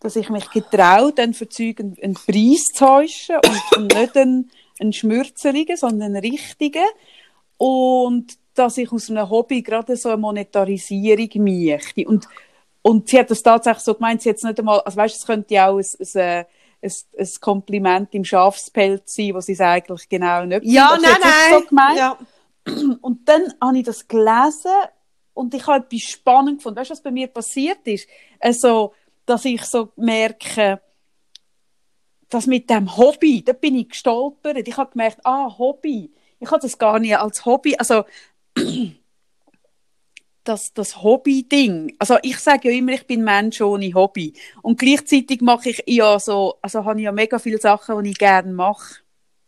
dass ich mich getraut, dann für Zeug einen, einen Preis zu täuschen und, und nicht einen, einen schmürzeligen, sondern einen richtigen. Und dass ich aus einem Hobby gerade so eine Monetarisierung möchte. Und, und sie hat das tatsächlich so gemeint, sie jetzt nicht einmal, also weißt, es könnte ja auch ein, ein, äh, ein, ein Kompliment im Schafspelz sein, sie es eigentlich genau nicht Ja, nein, nein. So. Ja. Und dann habe ich das gelesen und ich habe etwas spannend gefunden. Weißt du, was bei mir passiert ist? Also, dass ich so merke, dass mit dem Hobby, da bin ich gestolpert. Ich habe gemerkt, ah, Hobby. Ich habe das gar nicht als Hobby, also, *clears throat* das, das Hobby-Ding. Also, ich sage ja immer, ich bin Mensch ohne Hobby. Und gleichzeitig mache ich ja so, also habe ich ja mega viele Sachen, die ich gerne mache.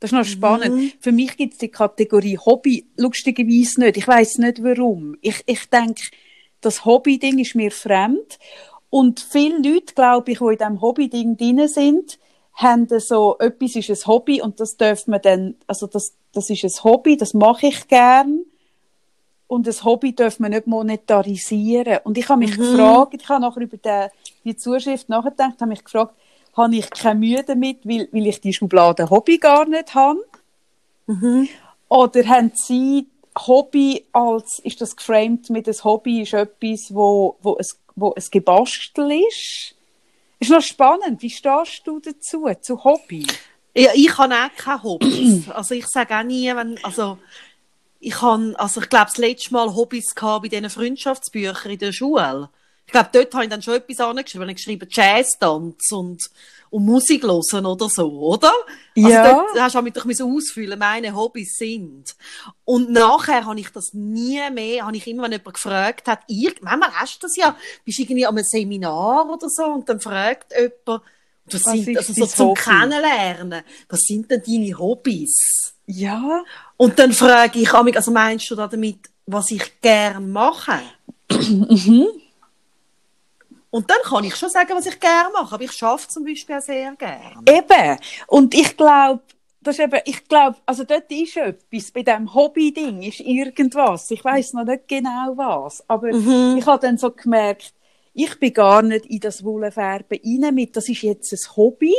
Das ist noch spannend. Mhm. Für mich gibt es die Kategorie Hobby lustigerweise nicht. Ich weiß nicht warum. Ich, ich denke, das Hobby-Ding ist mir fremd. Und viele Leute, glaube ich, die in diesem Hobby-Ding drin sind, haben so, etwas ist ein Hobby und das darf man dann, also das, das ist ein Hobby, das mache ich gern. Und ein Hobby darf man nicht monetarisieren. Und ich habe mich mhm. gefragt, ich habe nachher über die, die Zuschrift nachgedacht, habe mich gefragt, habe ich keine Mühe damit, weil, weil ich die Schublade Hobby gar nicht habe? Mhm. Oder haben Sie Hobby als, ist das geframed mit einem Hobby, ist etwas, wo, wo, es, wo ein Gebastel ist? Ist noch spannend. Wie stehst du dazu, zu Hobby? Ja, ich habe auch keine Hobbys. *clears throat* also ich sage auch nie, wenn, also ich habe, also ich glaube, das letzte Mal Hobbys gehabt bei diesen Freundschaftsbüchern in der Schule. Ich glaube, dort habe ich dann schon etwas angeschrieben. Ich geschrieben Jazz-Tanz und, und Musik hören oder so, oder? Also ja. Also dort hast du mich doch ausfüllen, meine Hobbys sind. Und nachher habe ich das nie mehr, habe ich immer, wenn jemand gefragt hat, manchmal hast du das ja, bist irgendwie an einem Seminar oder so und dann fragt jemand, was, was sind, also so zum Hobby? Kennenlernen, was sind denn deine Hobbys? Ja. Und dann frage ich, also meinst du damit, was ich gern mache? *clears throat* mhm. Und dann kann ich schon sagen, was ich gerne mache. Aber ich schaffe zum Beispiel auch sehr gerne. Eben. Und ich glaube, das ist eben, ich glaube, also dort ist etwas, bei diesem Hobby-Ding ist irgendwas. Ich weiß noch nicht genau was. Aber mhm. ich habe dann so gemerkt, ich bin gar nicht in das Wollenfärben rein mit, das ist jetzt ein Hobby.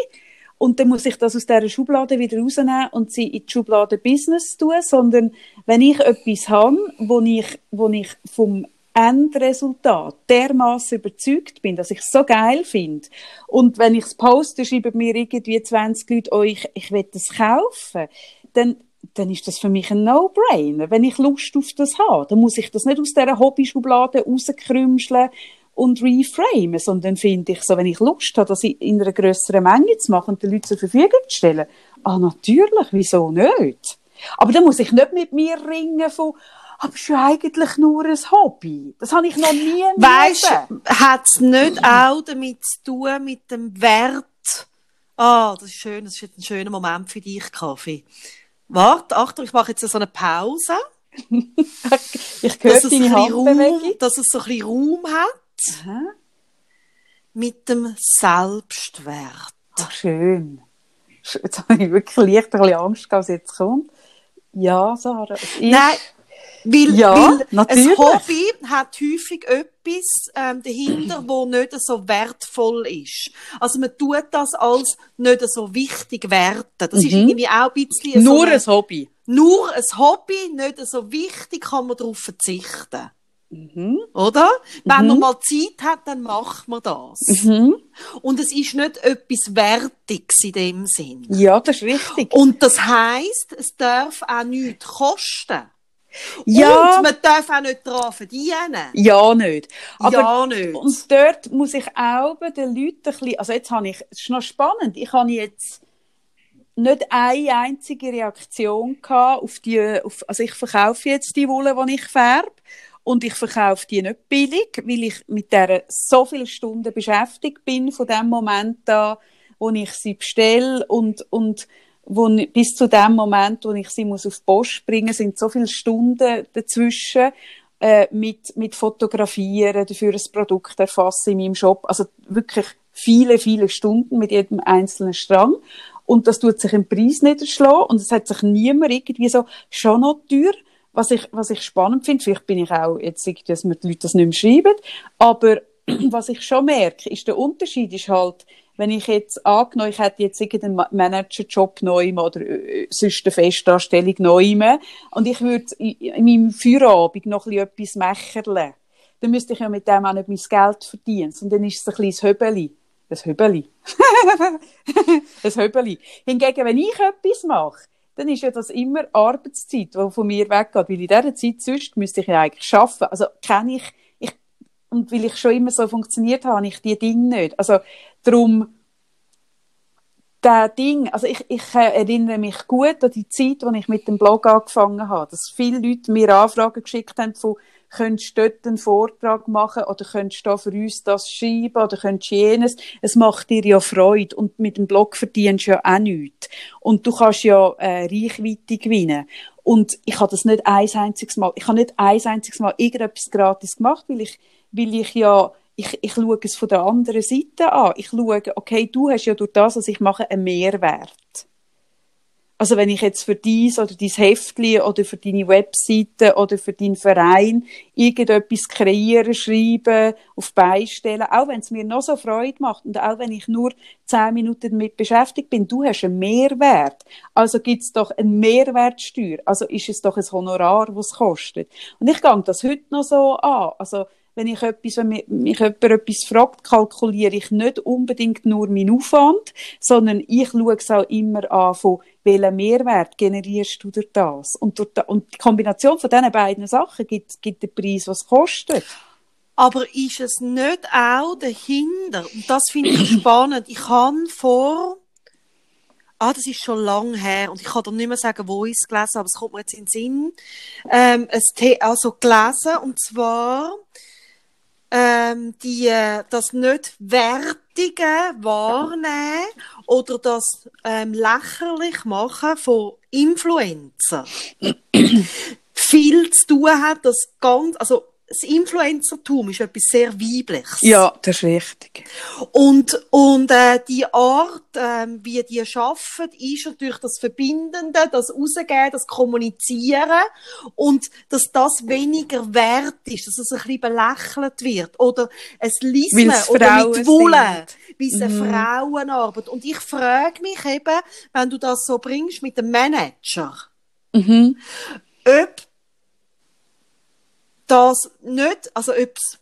Und dann muss ich das aus dieser Schublade wieder rausnehmen und sie in die Schublade Business tun, sondern wenn ich etwas habe, wo ich, wo ich vom Endresultat dermaßen überzeugt bin, dass ich es so geil finde. Und wenn ich es poste, schreiben mir irgendwie 20 Leute, oh, ich, ich will das kaufen, dann, dann ist das für mich ein No-Brainer. Wenn ich Lust auf das habe, dann muss ich das nicht aus dieser Hobbyschublade rauskrümscheln und reframen, sondern finde ich so, wenn ich Lust habe, das in einer grösseren Menge zu machen und den Leuten zur Verfügung zu stellen, ah, natürlich, wieso nicht? Aber dann muss ich nicht mit mir ringen von, aber es ist ja eigentlich nur ein Hobby. Das habe ich noch nie Weißt du, hat es nicht auch damit zu tun, mit dem Wert? Ah, das ist schön, das ist ein schöner Moment für dich, Kaffee. Warte, Achtung, ich mache jetzt so eine Pause. *laughs* ich höre deine Handbewegung. Dass es so ein bisschen Raum hat. Aha. Mit dem Selbstwert. Ach, schön. Jetzt habe ich wirklich leicht ein bisschen Angst, was jetzt kommt. Ja, Sarah. Nein, Weil, Ja, weil natürlich. ein Hobby hat häufig etwas ähm, dahinter, wo nicht so wertvoll ist. Also man tut das als nicht so wichtig werten. Das ist Mhm. irgendwie auch ein bisschen Nur so eine- ein Hobby. nur ein Hobby, nicht so wichtig, kann man darauf verzichten. Mhm. Oder? Wenn Mhm. man mal Zeit hat, dann macht man das. Mhm. Und es ist nicht etwas Wertiges in dem Sinn. Ja, das ist richtig. Und das heisst, es darf auch nichts kosten. Ja, Und man darf auch nicht daran verdienen. ja nicht. Aber ja, nicht. Und dort muss ich auch den Leuten ein bisschen, also jetzt habe ich, es ist noch spannend, ich habe jetzt nicht eine einzige Reaktion gehabt auf die, auf, also ich verkaufe jetzt die Wolle, die ich färbe und ich verkaufe die nicht billig, weil ich mit der so viele Stunden beschäftigt bin von dem Moment an, wo ich sie bestelle und, und wo, bis zu dem Moment, wo ich sie muss auf die Post bringen, sind so viele Stunden dazwischen äh, mit, mit Fotografieren, dafür ein Produkt erfassen in meinem Shop. Also wirklich viele, viele Stunden mit jedem einzelnen Strang. Und das tut sich im Preis niederschlagen und es hat sich niemand irgendwie so, schon noch teuer, was ich, was ich spannend finde. Vielleicht bin ich auch jetzt dass mir die Leute das nicht mehr schreiben. Aber *clears throat* was ich schon merke, ist der Unterschied ist halt, wenn ich jetzt angenommen, ich hätte jetzt irgendeinen Ma- Managerjob neu oder äh, sonst eine Festanstellung neu und ich würde in, in meinem Feierabend noch ein bisschen etwas mächerle, dann müsste ich ja mit dem auch nicht mein Geld verdienen, sondern dann ist es ein kleines Höbeli. Ein Höbeli. *laughs* ein Höbeli. Hingegen, wenn ich etwas mache, dann ist ja das immer Arbeitszeit, die von mir weggeht. Weil in dieser Zeit sonst müsste ich ja eigentlich arbeiten. Also kenne ich, ich, und weil ich schon immer so funktioniert habe, habe ich die Dinge nicht. Also darum, der Ding, also ich, ich äh, erinnere mich gut an die Zeit, als ich mit dem Blog angefangen habe, dass viele Leute mir Anfragen geschickt haben von, könntest du dort einen Vortrag machen oder könntest du da für uns das schreiben oder könntest du jenes. Es macht dir ja Freude und mit dem Blog verdienst du ja auch nichts. Und du kannst ja äh, Reichweite gewinnen. Und ich habe das nicht ein einziges Mal, ich habe nicht ein einziges Mal irgendetwas gratis gemacht, weil ich, weil ich ja ich, ich schaue es von der anderen Seite an. Ich schaue, okay, du hast ja durch das, was ich mache, einen Mehrwert. Also wenn ich jetzt für dies oder dein Heftli oder für deine Webseite oder für deinen Verein irgendetwas kreieren, schreiben, auf beistellen, auch wenn es mir noch so Freude macht und auch wenn ich nur zehn Minuten damit beschäftigt bin, du hast einen Mehrwert. Also gibt's doch eine Mehrwertsteuer. Also ist es doch ein Honorar, was es kostet. Und ich gehe das heute noch so an. Also wenn ich etwas, wenn mich, jemand etwas fragt, kalkuliere ich nicht unbedingt nur meinen Aufwand, sondern ich schaue es auch immer an, von welchen Mehrwert generierst du durch das. Und, durch da, und die Kombination von diesen beiden Sachen gibt, gibt den Preis, was es kostet. Aber ist es nicht auch dahinter? Und das finde ich *clears throat* spannend. Ich habe vor, ah, das ist schon lang her, und ich kann dir nicht mehr sagen, wo ich es gelesen habe, aber es kommt mir jetzt in den Sinn, ähm, ein The also gelesen, und zwar, ähm, die, äh, das nicht Wertige wahrnehmen oder das ähm, lächerlich machen von Influencer. *clears throat* Viel zu tun hat, das ganz, also das Influencertum ist etwas sehr Weibliches. Ja, das ist richtig. Und, und äh, die Art, ähm, wie die arbeiten, ist natürlich das Verbindende, das Rausgeben, das Kommunizieren und dass das weniger wert ist, dass es ein bisschen belächelt wird. Oder es Lismen oder mit Wolle, sind. wie es eine Mhm. Frauenarbeit. Und ich frage mich eben, wenn du das so bringst mit dem Manager, Mhm. ob das nicht, also ob's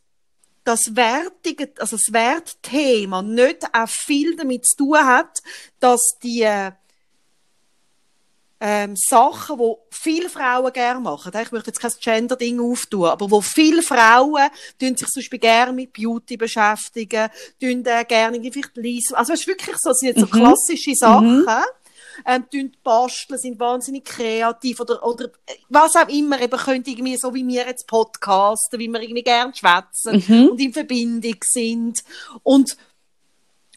das Wertige, also das Wertthema nicht auch viel damit zu tun hat, dass die ähm, Sachen, wo viele Frauen gerne machen, ich möchte jetzt kein Gender-Ding auftun, aber wo viele Frauen tun sich zum Beispiel gerne mit Beauty beschäftigen, tun äh, gerne irgendwie vielleicht lesen, also es ist wirklich so, es sind jetzt so Mhm. klassische Sachen, ähm, basteln, sind wahnsinnig kreativ oder, oder äh, was auch immer, eben können irgendwie so wie wir jetzt podcasten, wie wir irgendwie gern schwätzen Mhm. und in Verbindung sind und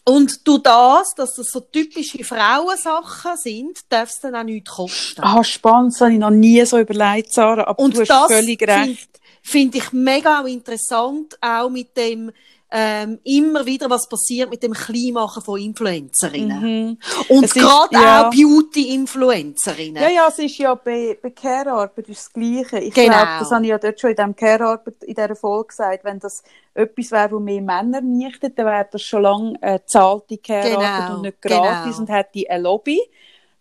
und durch das, dass das so typische Frauensachen sind, darf es dann auch nichts kosten. Ah, spannend, das habe ich noch nie so überlegt, Sarah, aber Und du hast das völlig finde recht. find ich mega interessant, auch mit dem, ähm, immer wieder, was passiert mit dem Kleinmachen von Influencerinnen. Mhm. Und gerade ja. auch Beauty-Influencerinnen. Ja, ja, es ist ja bei, bei Care-Arbeit das Gleiche. Ich Genau. glaube, das habe ich ja dort schon in diesem Care-Arbeit, in dieser Folge gesagt, wenn das etwas wäre, wo mehr Männer möchten, dann wäre das schon lange äh, zahlte Care-Arbeit Genau, und nicht gratis genau. und hätte eine Lobby.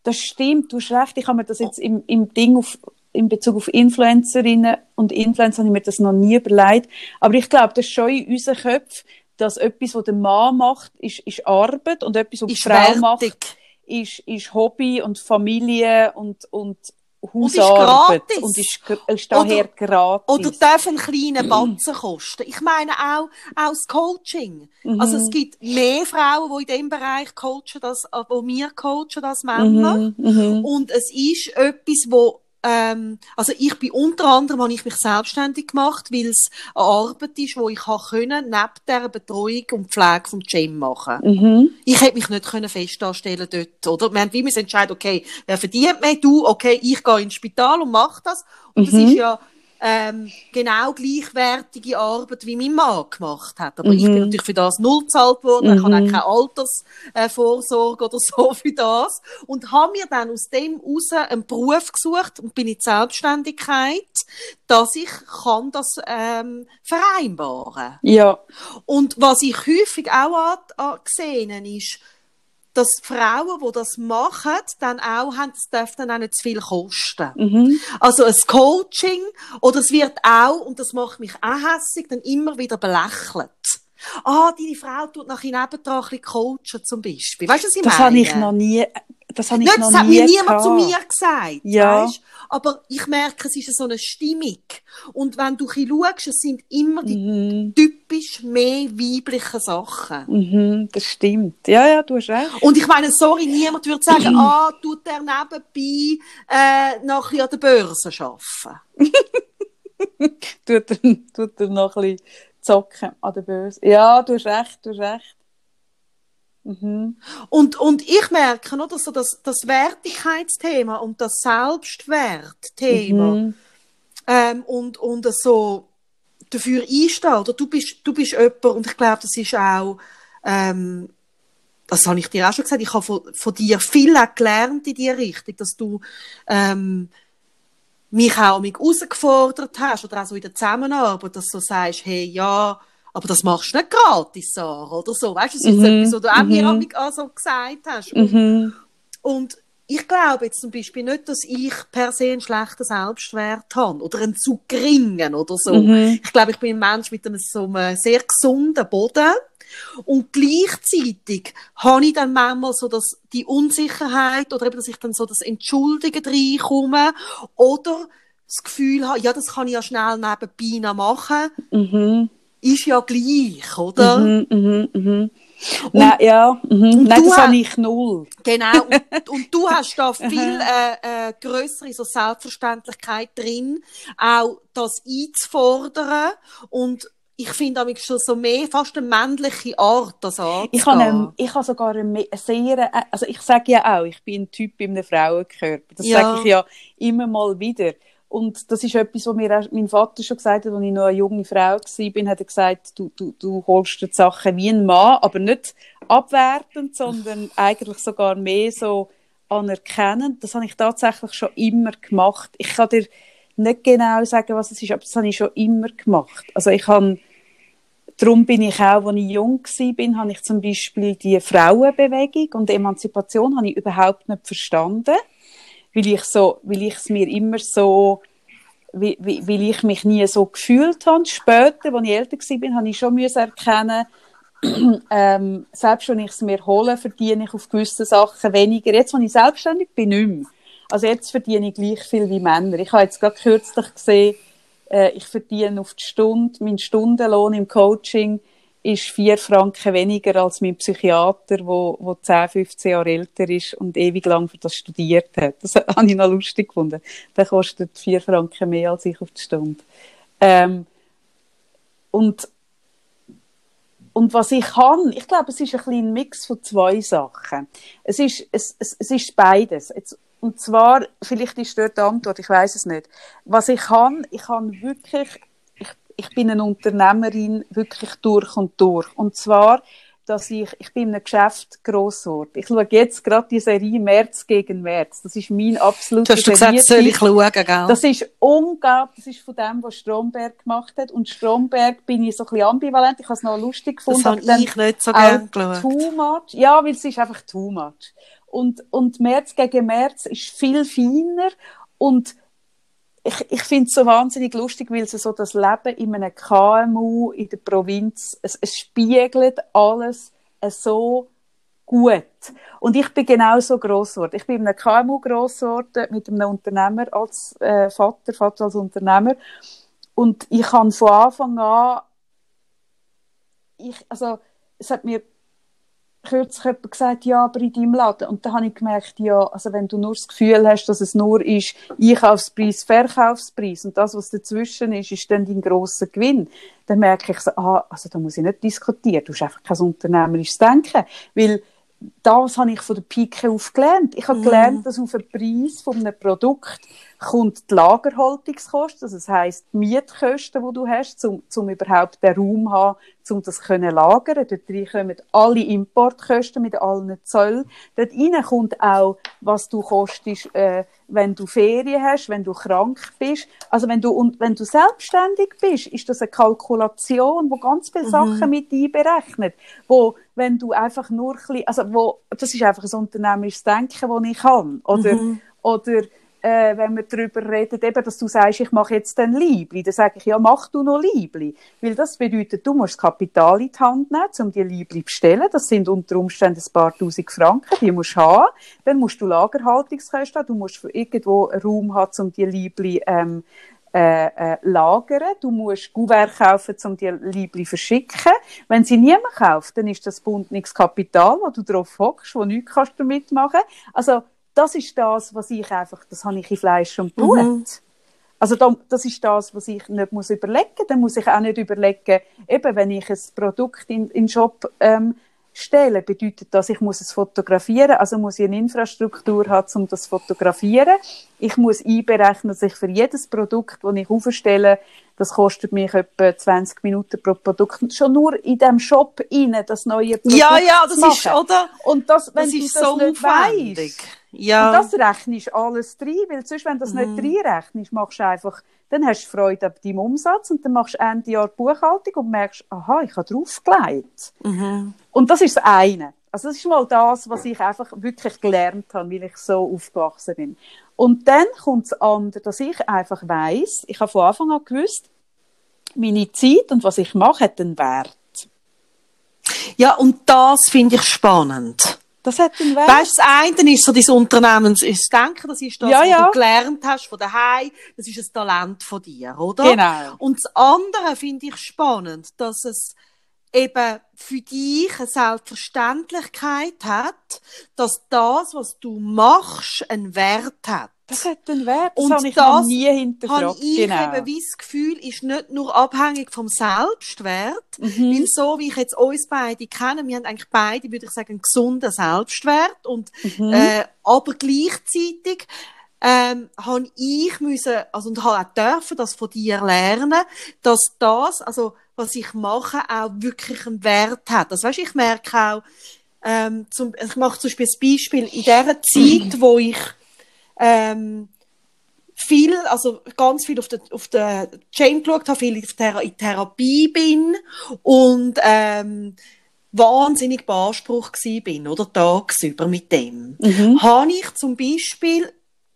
Das stimmt, du hast recht, ich habe mir das jetzt im, im Ding auf, in Bezug auf Influencerinnen und Influencer habe ich mir das noch nie überlegt. Aber ich glaube, das ist schon in unseren Köpfen, dass etwas, was der Mann macht, ist, ist Arbeit und etwas, was die Ist Frau macht, wertig. ist, ist Hobby und Familie und, und ist Hausarbeit. gratis. Und ist, ist daher gratis. Oder darf einen kleinen Batzen kosten. Ich meine auch, auch das Coaching. Mhm. Also es gibt mehr Frauen, die in dem Bereich coachen, als, äh, wo wir coachen als Männer. Mhm, mhm. Und es ist etwas, wo ähm, also ich bin unter anderem, habe ich mich selbstständig gemacht, weil es eine Arbeit ist, wo ich kann können, neben der Betreuung und Pflege vom Gym machen. Mhm. Ich hätte mich nicht können fest anstellen dort, oder? Wir haben wie müssen entscheiden, okay, wer verdient mehr? Du, okay, ich gehe ins Spital und mache das. Und das Mhm. ist ja ähm, genau gleichwertige Arbeit, wie mein Mann gemacht hat. Aber ich bin Mhm. natürlich für das null gezahlt worden. Ich habe Mhm. auch keine Altersvorsorge oder so *laughs* für das. Und habe mir dann aus dem heraus einen Beruf gesucht und bin in die Selbstständigkeit, dass ich kann das ähm, vereinbaren Ja. und was ich häufig auch an, an gesehen ist, dass Frauen, die das machen, dann auch haben, es darf dann auch nicht zu viel kosten. Mhm. Also ein Coaching, oder es wird auch, und das macht mich auch hässig, dann immer wieder belächelt. Ah, deine Frau tut nachher nebendran ein bisschen coachen, zum Beispiel. Weißt du, was ich Das meine? habe ich noch nie, das habe ich Nicht, noch das hat nie mir niemand zu mir gesagt. Ja. Weisst? Aber ich merke, es ist so eine Stimmung. Und wenn du ein schaust, es sind immer die Mhm. typisch mehr weiblichen Sachen. Mhm. Das stimmt. Ja, ja, du hast recht. Und ich meine, sorry, niemand würde sagen, *clears throat* ah, tut der nebenbei äh, nachher an der Börse arbeiten. *laughs* Tut er, tut er noch ein bisschen zocken an der Börse. Ja, du hast recht, du hast recht. Mhm. Und, und ich merke, oder, so das, das Wertigkeitsthema und das Selbstwertthema Mhm. ähm, und, und so dafür einstehen. Oder du bist, du bist jemand, und ich glaube, das ist auch, ähm, das habe ich dir auch schon gesagt, ich habe von, von dir viel gelernt in diese Richtung, dass du ähm, mich auch mich herausgefordert hast oder auch so in der Zusammenarbeit, dass du sagst, hey, ja, aber das machst du nicht gratis, Sarah, oder so. Weißt du, das ist Mhm, etwas, was du auch mir mhm. auch so gesagt hast. Und, Mhm. und ich glaube jetzt zum Beispiel nicht, dass ich per se einen schlechten Selbstwert habe oder einen zu geringen oder so. Mhm. Ich glaube, ich bin ein Mensch mit einem so einem sehr gesunden Boden. Und gleichzeitig habe ich dann manchmal so dass die Unsicherheit oder eben, dass ich dann so das Entschuldigen reinkomme oder das Gefühl habe, ja, das kann ich ja schnell nebenbei noch machen. Mhm. Ist ja gleich, oder? Mhm. Mhm. Mhm. Nein, ja. Mhm. Nein, das habe ich null. Genau. Und, und du *laughs* hast da viel äh, äh, größere so Selbstverständlichkeit drin, auch das einzufordern. Und ich finde damit schon so mehr fast eine männliche Art, das anzugehen. Ich habe, eine, ich habe sogar eine sehr, äh, also ich sage ja auch, ich bin ein Typ in einem Frauenkörper. Das Ja. sage ich ja immer mal wieder. Und das ist etwas, was mir auch mein Vater schon gesagt hat, als ich noch eine junge Frau war, hat er gesagt, du, du, du holst dir die Sachen wie ein Mann, aber nicht abwertend, sondern *laughs* eigentlich sogar mehr so anerkennend. Das habe ich tatsächlich schon immer gemacht. Ich kann dir nicht genau sagen, was es ist, aber das habe ich schon immer gemacht. Also ich habe Darum bin ich auch, als ich jung war, habe ich zum Beispiel die Frauenbewegung und Emanzipation habe ich überhaupt nicht verstanden, weil ich so, weil ich es mir immer so, weil, weil ich mich nie so gefühlt habe. Später, als ich älter war, habe ich schon erkennen, *clears throat* ähm, selbst wenn ich es mir hole, verdiene ich auf gewisse Sachen weniger. Jetzt, wenn ich selbstständig bin, nicht mehr. Also jetzt verdiene ich gleich viel wie Männer. Ich habe jetzt gerade kürzlich gesehen, äh, ich verdiene auf die Stunde, mein Stundenlohn im Coaching ist vier Franken weniger als mein Psychiater, wo, wo 10, 15 Jahre älter ist und ewig lang für das studiert hat. Das *laughs* habe ich noch lustig gefunden. Der kostet vier Franken mehr als ich auf die Stunde. Ähm, und, und was ich kann, ich glaube, es ist ein kleiner Mix von zwei Sachen. Es ist, es, es, es ist beides. Jetzt, und zwar, vielleicht ist dort die Antwort, ich weiß es nicht. Was ich kann, ich kann wirklich, ich, bin eine Unternehmerin wirklich durch und durch. Und zwar, dass ich, ich bin in einem Geschäft Grossort. Ich schaue jetzt gerade die Serie März gegen März. Das ist mein absoluter Du hast gesagt, soll ich schauen, gell? Das ist unglaublich. Das ist von dem, was Stromberg gemacht hat. Und Stromberg bin ich so ein bisschen ambivalent. Ich habe es noch lustig gefunden. Das habe dann ich nicht so gerne geschaut. Too much. Ja, weil es ist einfach too much. Und, und März gegen März ist viel feiner und ich, ich finde es so wahnsinnig lustig, weil so das Leben in einem KMU in der Provinz, es, es spiegelt alles so gut. Und ich bin genau so Grossort. Ich bin in einem KMU Grossort mit einem Unternehmer als äh, Vater, Vater als Unternehmer. Und ich kann von Anfang an, ich, also, es hat mir kürzlich jemand gesagt, ja, aber in deinem Laden. Und dann habe ich gemerkt, ja, also wenn du nur das Gefühl hast, dass es nur ist Einkaufspreis, Verkaufspreis und das, was dazwischen ist, ist dann dein grosser Gewinn, dann merke ich so, ah, also da muss ich nicht diskutieren. Du hast einfach kein unternehmerisches Denken. Weil das habe ich von der Pike auf gelernt. Ich habe gelernt, dass auf den Preis von einem Produkt kommt die Lagerhaltungskosten, also das heisst die Mietkosten, die du hast, um, um überhaupt den Raum zu haben, um das können lagern. Dort rein kommen alle Importkosten mit allen Zöllen. Dort rein kommt auch, was du kostest, äh, wenn du Ferien hast, wenn du krank bist. Also wenn du, und wenn du selbstständig bist, ist das eine Kalkulation, wo ganz viele Sachen mit einberechnet, wo, wenn du einfach nur ein bisschen, also wo, das ist einfach ein unternehmerisches Denken, das ich habe. Oder, oder, äh, wenn wir darüber reden, eben, dass du sagst, ich mache jetzt ein Liebli, dann sage ich, ja, mach du noch Liebli. Weil das bedeutet, du musst das Kapital in die Hand nehmen, um die Liebli zu bestellen. Das sind unter Umständen ein paar tausend Franken, die musst du haben. Dann musst du Lagerhaltungskosten haben, du musst irgendwo Raum haben, um die Liebli ähm, äh, äh, lagern. Du musst Gouverne kaufen, um die Liebli zu verschicken. Wenn sie niemand kauft, dann ist das bundes Kapital, wo du drauf hockst, wo nichts kannst damit machen. Also, das ist das, was ich einfach, das habe ich in Fleisch und Blut. Mhm. Also da, das ist das, was ich nicht muss überlegen. Dann muss ich auch nicht überlegen, eben wenn ich ein Produkt in, in den Shop ähm, stelle, bedeutet das, ich muss es fotografieren, also muss ich eine Infrastruktur haben, um das zu fotografieren. Ich muss einberechnen, dass ich für jedes Produkt, das ich aufstelle, das kostet mich etwa 20 Minuten pro Produkt. Schon nur in dem Shop rein, das neue Produkt Ja, ja, das zu ist, machen. oder? Und das, wenn Das ist das so nicht weisst, Ja. und das rechnest alles rein, weil sonst, wenn du das Mhm. nicht reinrechnest, machst du einfach, dann hast du Freude an deinem Umsatz und dann machst du Ende Jahr Buchhaltung und merkst, aha, ich habe draufgelegt. Mhm. Und das ist das eine. Also das ist mal das, was ich einfach wirklich gelernt habe, weil ich so aufgewachsen bin. Und dann kommt das andere, dass ich einfach weiß, ich habe von Anfang an gewusst, meine Zeit und was ich mache, hat einen Wert. Ja, und das finde ich spannend. Das hat einen Wert. Weißt das eine ist so dein Unternehmens ist Denken, das ist das, Ja, was ja. du gelernt hast von daheim, das ist ein Talent von dir, oder? Genau. Und das andere finde ich spannend, dass es eben für dich eine Selbstverständlichkeit hat, dass das, was du machst, einen Wert hat. Das hat einen Wert. Das Und habe ich das nie Habe hinterfragt. ich genau. eben wie das Gefühl, ist nicht nur abhängig vom Selbstwert, Mhm. weil so wie ich jetzt uns beide kenne, wir haben eigentlich beide, würde ich sagen, einen gesunden Selbstwert und Mhm. äh, aber gleichzeitig ähm, habe ich müssen, also und habe auch dürfen das von dir lernen, dass das, also was ich mache, auch wirklich einen Wert hat. Das weißt, ich merke auch, ähm, zum, ich mache zum Beispiel ein Beispiel in der Zeit, wo ich ähm, viel, also ganz viel auf der, auf der Chain geschaut habe, viel in, Thera in Therapie bin und ähm, wahnsinnig beansprucht gsi bin, oder tagsüber mit dem, Mhm. habe ich zum Beispiel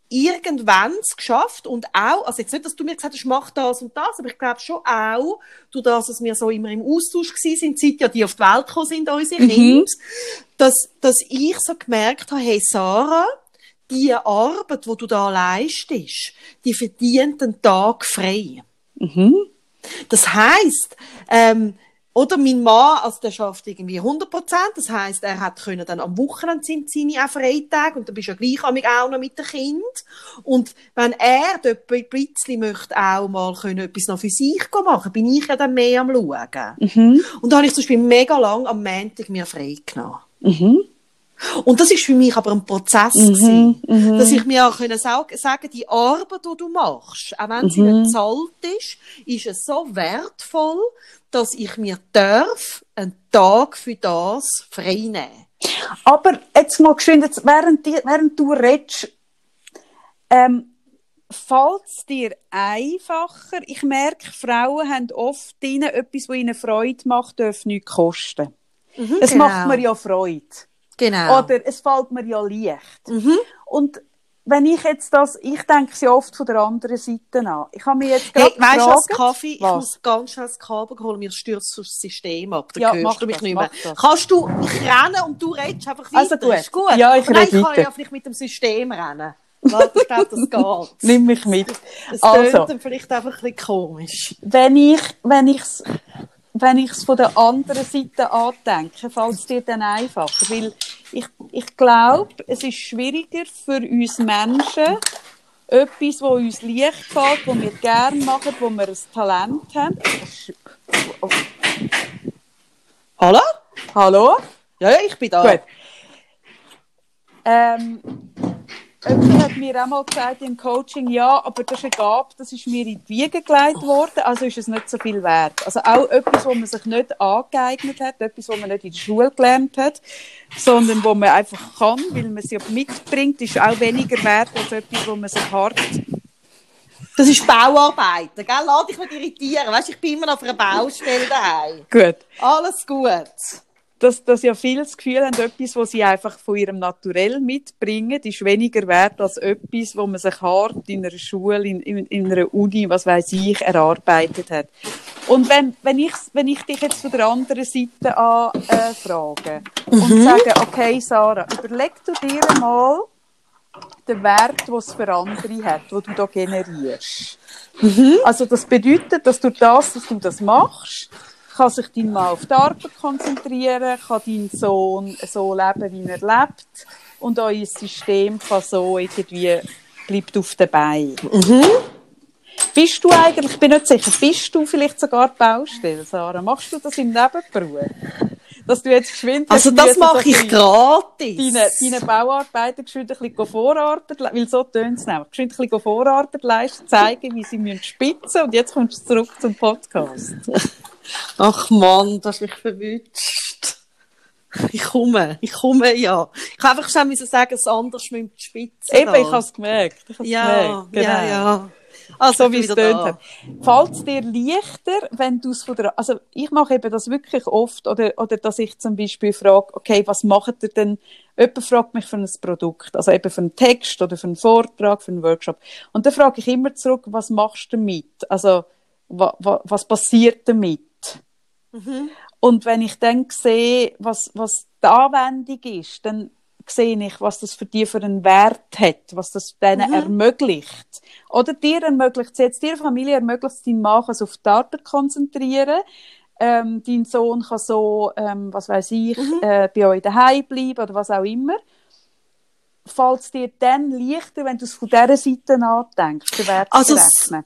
irgendwann es geschafft und auch, also jetzt nicht, dass du mir gesagt hast, mach das und das, aber ich glaube schon auch, durch das, dass wir so immer im Austausch gsi sind, seit ja die auf die Welt gekommen sind, unsere Mhm. Kinder, dass, dass ich so gemerkt habe, hey Sarah, die Arbeit, die du da leistest, die verdient einen Tag frei. Mhm. Das heisst, ähm, oder mein Mann, also der schafft irgendwie 100 Prozent, das heisst, er hat können dann am Wochenende sind seine auch Freitage und dann bist du ja gleich auch noch mit dem Kind. Und wenn er dort bisschen möchte auch mal können etwas noch für sich machen, bin ich ja dann mehr am schauen. Mhm. Und da habe ich zum Beispiel mega lang am Montag mir frei genommen. Mhm. Und das ist für mich aber ein Prozess Mhm, gewesen, mhm. dass ich mir auch können sagen, die Arbeit, die du machst, auch wenn sie Mhm. nicht zahlt ist, ist es so wertvoll, dass ich mir darf einen Tag für das frei nehmen. Aber jetzt mal geschwind, jetzt, während, die, während du redest, ähm, fällt es dir einfacher? Ich merke, Frauen haben oft ihnen etwas, was ihnen Freude macht, darf nichts kosten. Es genau. macht mir ja Freude. Genau. Oder es fällt mir ja leicht. Mhm. Und wenn ich jetzt das, ich denke ja oft von der anderen Seite an. Ich habe mir jetzt Hey, gerade weißt du was, gefragt- Kaffee? Ich muss ganz schnell das Kabel holen, mir stürzt das System ab. Dann Ja, hörst du mich das, nicht mehr. Kannst du, ich renne und du redest einfach weiter. Also gut. Ist gut. Ja, ich Nein, ich kann weiter. ja vielleicht mit dem System rennen. Warte, ich glaube, das geht. *laughs* Nimm mich mit. Es Also. dann vielleicht einfach ein bisschen komisch. wenn ich wenn ich's wenn ich es von der anderen Seite andenke, fällt es dir dann einfacher, weil ich, ich glaube, es ist schwieriger für uns Menschen, etwas, wo uns leicht fällt, wo wir gerne machen, wo wir ein Talent haben. Hallo? Hallo? Ja, ja, ich bin da. Gut. Ähm, jemand hat mir auch mal gesagt im Coaching, ja, aber das ist eine Gabe, das ist mir in die Wiege gelegt worden, also ist es nicht so viel wert. Also auch etwas, wo man sich nicht angeeignet hat, etwas, was man nicht in der Schule gelernt hat, sondern wo man einfach kann, weil man es ja mitbringt, ist auch weniger wert als etwas, wo man sich hart... Das ist Bauarbeiten, gell? Lass dich nicht irritieren. Weißt, ich bin immer noch auf einer Baustelle daheim. Gut. Alles gut. Dass, dass ja viele das Gefühl haben, etwas, was sie einfach von ihrem Naturell mitbringen, ist weniger wert als etwas, wo man sich hart in einer Schule, in, in, in einer Uni, was weiß ich, erarbeitet hat. Und wenn, wenn, ich, wenn ich dich jetzt von der anderen Seite an äh, frage und sage, okay, Sarah, überleg du dir mal den Wert, den es für andere hat, den du da generierst. Also das bedeutet, dass durch das, dass du das machst, kann sich dein Mann auf die Arbeit konzentrieren, kann dein Sohn so leben, wie er lebt und euer System kann so irgendwie bleibt auf den Beinen. Bist du eigentlich, ich bin nicht sicher, bist du vielleicht sogar Baustelle, Sarah? Machst du das im Nebenberuf? Dass du jetzt geschwind Also, das müssen, mache so ich gratis. deine, deine Bauarbeiter geschwind ein bisschen Vorarbeit, weil so tönt es nämlich, geschwind ein bisschen Vorarbeit leisten, zeigen, wie sie müssen spitzen und jetzt kommst du zurück zum Podcast. *laughs* Ach Mann, du hast mich verwünscht. Ich komme, ich komme, ja. Ich kann einfach schon sagen, es anders mit dem Spitzen. Eben, da. ich habe es gemerkt. Ich hab's ja, gemerkt. Genau. ja, ja. Also, So wie es tönt. Fällt es dir leichter, wenn du es von der, also ich mache eben das wirklich oft, oder, oder dass ich zum Beispiel frage, okay, was macht ihr denn? Jemand fragt mich für ein Produkt, also eben für einen Text oder für einen Vortrag, für einen Workshop. Und dann frage ich immer zurück, was machst du damit? Also, wa, wa, was passiert damit? Und wenn ich dann sehe, was, was die Anwendung ist, dann sehe ich, was das für die für einen Wert hat, was das denen ermöglicht. Oder dir ermöglicht es jetzt, dir Familie ermöglicht es, deinen Mann kann sich auf die Arbeit konzentrieren, ähm, dein Sohn kann so, ähm, was weiß ich, äh, bei euch daheim bleiben oder was auch immer. Fällt es dir dann leichter, wenn du es von dieser Seite nachdenkst, den Wert Also,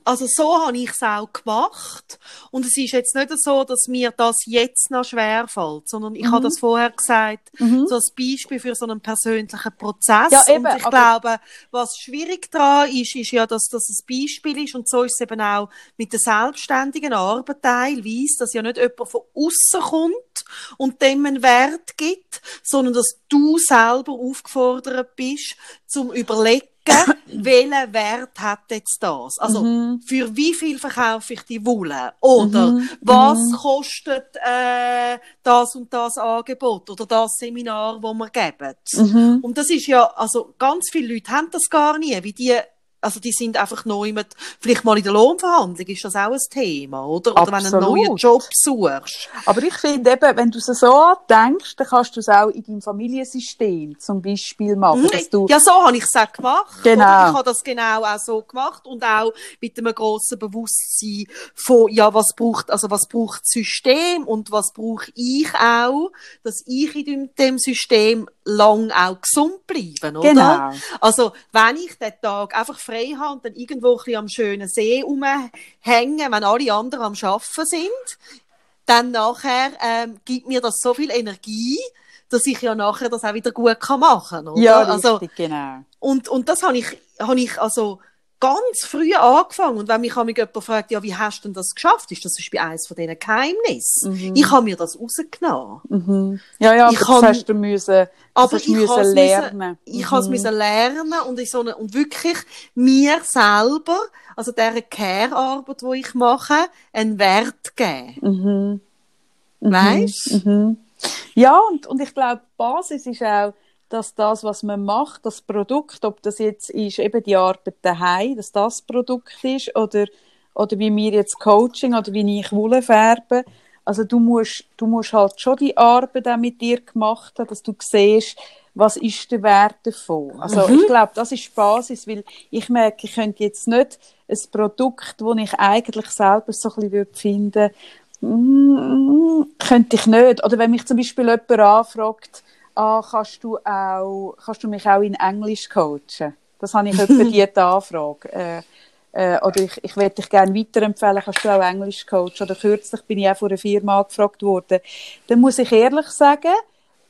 also so habe ich es auch gemacht. Und es ist jetzt nicht so, dass mir das jetzt noch schwer fällt, sondern ich Mhm. habe das vorher gesagt, so als Beispiel für so einen persönlichen Prozess. Ja, eben, und ich glaube, was schwierig daran ist, ist ja, dass das ein Beispiel ist und so ist es eben auch mit der selbstständigen Arbeit teilweise, dass ja nicht jemand von außen kommt und dem einen Wert gibt, sondern dass du selber aufgefordert bist, zum überlegen, *coughs* welchen Wert hat jetzt das? Also, für wie viel verkaufe ich die Wolle? Oder was kostet äh, das und das Angebot oder das Seminar, das wir geben? Und das ist ja, also ganz viele Leute haben das gar nie, wie die also die sind einfach neu mit, vielleicht mal in der Lohnverhandlung ist das auch ein Thema, oder? Oder wenn du einen Absolut. neuen Job suchst. Aber ich finde eben, wenn du es so andenkst, dann kannst du es auch in deinem Familiensystem zum Beispiel machen, dass du... Ja, so habe ich es auch gemacht. Genau. Oder ich habe das genau auch so gemacht und auch mit einem grossen Bewusstsein von, ja, was braucht, also was braucht das System und was brauche ich auch, dass ich in dem System lang auch gesund bleibe, oder? Genau. Also, wenn ich den Tag einfach frei habe und dann irgendwo ein bisschen am schönen See rumhänge, wenn alle anderen am Arbeiten sind, dann nachher ähm, gibt mir das so viel Energie, dass ich ja nachher das auch wieder gut kann machen kann. Ja, also, richtig, genau. und, und das habe ich, habe ich also ganz früh angefangen. Und wenn mich jemand fragt, ja, wie hast du denn das geschafft, ist das bei eines von diesen Geheimnissen. Mhm. Ich habe mir das rausgenommen. Mhm. Ja, ja, aber Ich das kann- hast du müssen, das Aber ich müssen lernen. Ich habe es müssen lernen und, in so eine, und wirklich mir selber, also dieser Care-Arbeit, die ich mache, einen Wert geben. Mhm. Weisst? Mhm. Ja, und, und ich glaube, die Basis ist auch, dass das, was man macht, das Produkt, ob das jetzt ist, eben die Arbeit daheim, dass das Produkt ist, oder, oder wie wir jetzt Coaching, oder wie ich Wolle färbe. Also du musst, du musst halt schon die Arbeit auch mit dir gemacht haben, dass du siehst, was ist der Wert davon. Also ich glaube, das ist die Basis, weil ich merke, ich könnte jetzt nicht ein Produkt, das ich eigentlich selber so ein bisschen würde finden Mm, könnte ich nicht. Oder wenn mich zum Beispiel jemand anfragt, ah, kannst du auch, kannst du mich auch in Englisch coachen? Das habe ich etwa *laughs* die Anfrage. Äh, äh, oder ich, ich würde dich gerne weiterempfehlen, kannst du auch Englisch coachen? Oder kürzlich bin ich auch von einer Firma angefragt worden. Dann muss ich ehrlich sagen,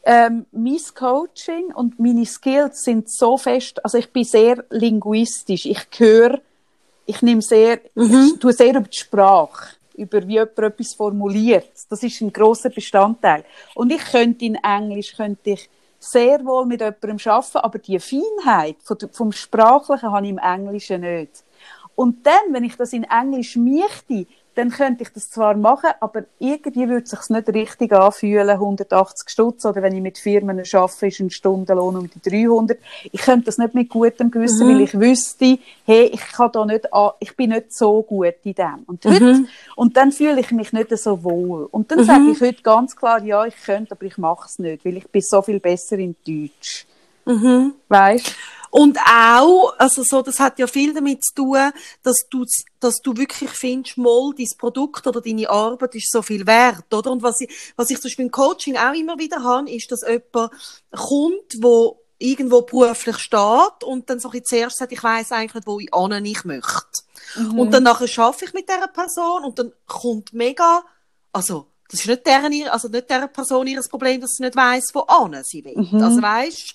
ähm, mein Coaching und meine Skills sind so fest, also ich bin sehr linguistisch. Ich höre, ich nehme sehr, ich tue sehr über die Sprache, über wie jemand etwas formuliert. Das ist ein großer Bestandteil. Und ich könnte in Englisch, könnte ich sehr wohl mit jemandem arbeiten, aber die Feinheit vom Sprachlichen habe ich im Englischen nicht. Und dann, wenn ich das in Englisch möchte, dann könnte ich das zwar machen, aber irgendwie würde es sich nicht richtig anfühlen, 180 Stutz, oder wenn ich mit Firmen arbeite, ist ein Stundenlohn um die 300. Ich könnte das nicht mit gutem Gewissen, weil ich wüsste, hey, ich kann da nicht, ich bin nicht so gut in dem. Und heute, und dann fühle ich mich nicht so wohl. Und dann sage ich heute ganz klar, ja, ich könnte, aber ich mache es nicht, weil ich bin so viel besser in Deutsch. Weißt? Und auch, also so, das hat ja viel damit zu tun, dass du, dass du wirklich findest, mal, dein Produkt oder deine Arbeit ist so viel wert, oder? Und was ich, was ich zum Beispiel im Coaching auch immer wieder habe, ist, dass jemand kommt, wo irgendwo beruflich steht und dann so ein zuerst sagt, ich weiss eigentlich nicht, wo ich an ich möchte. Und dann nachher schaffe ich mit dieser Person und dann kommt mega, also, das ist nicht deren, also nicht dieser Person ihr Problem, dass sie nicht weiss, wo an sie will. Also weisst,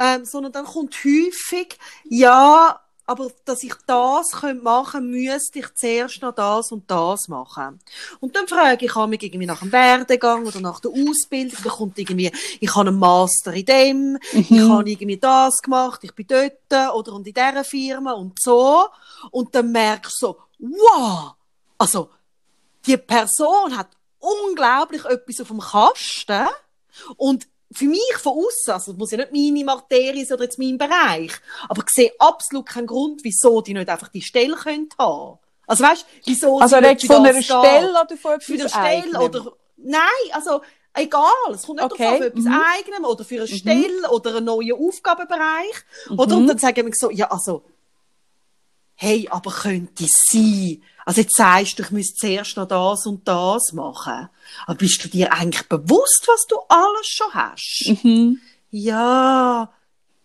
ähm, sondern dann kommt häufig, ja, aber dass ich das könnte machen müsste ich zuerst noch das und das machen. Und dann frage ich mich irgendwie nach dem Werdegang oder nach der Ausbildung, dann kommt irgendwie, ich habe einen Master in dem, ich habe irgendwie das gemacht, ich bin dort oder und in dieser Firma und so. Und dann merkst du so, wow, also, die Person hat unglaublich etwas auf dem Kasten und für mich von außen, also es muss ja nicht meine Materie sein oder jetzt mein Bereich, aber ich sehe absolut keinen Grund, wieso die nicht einfach die Stelle können haben. Also weißt, wieso Also sie nicht von das einer? Stelle oder von etwas für eine Stelle Eigenem? oder nein, also egal, es kommt nicht Okay, darauf an, für etwas mhm. eigenem oder für eine Stelle oder einen neuen Aufgabenbereich oder und dann sagen wir so, ja also hey, aber könnte es sein? Also jetzt sagst du, ich müsste zuerst noch das und das machen. Aber bist du dir eigentlich bewusst, was du alles schon hast? Mhm. Ja,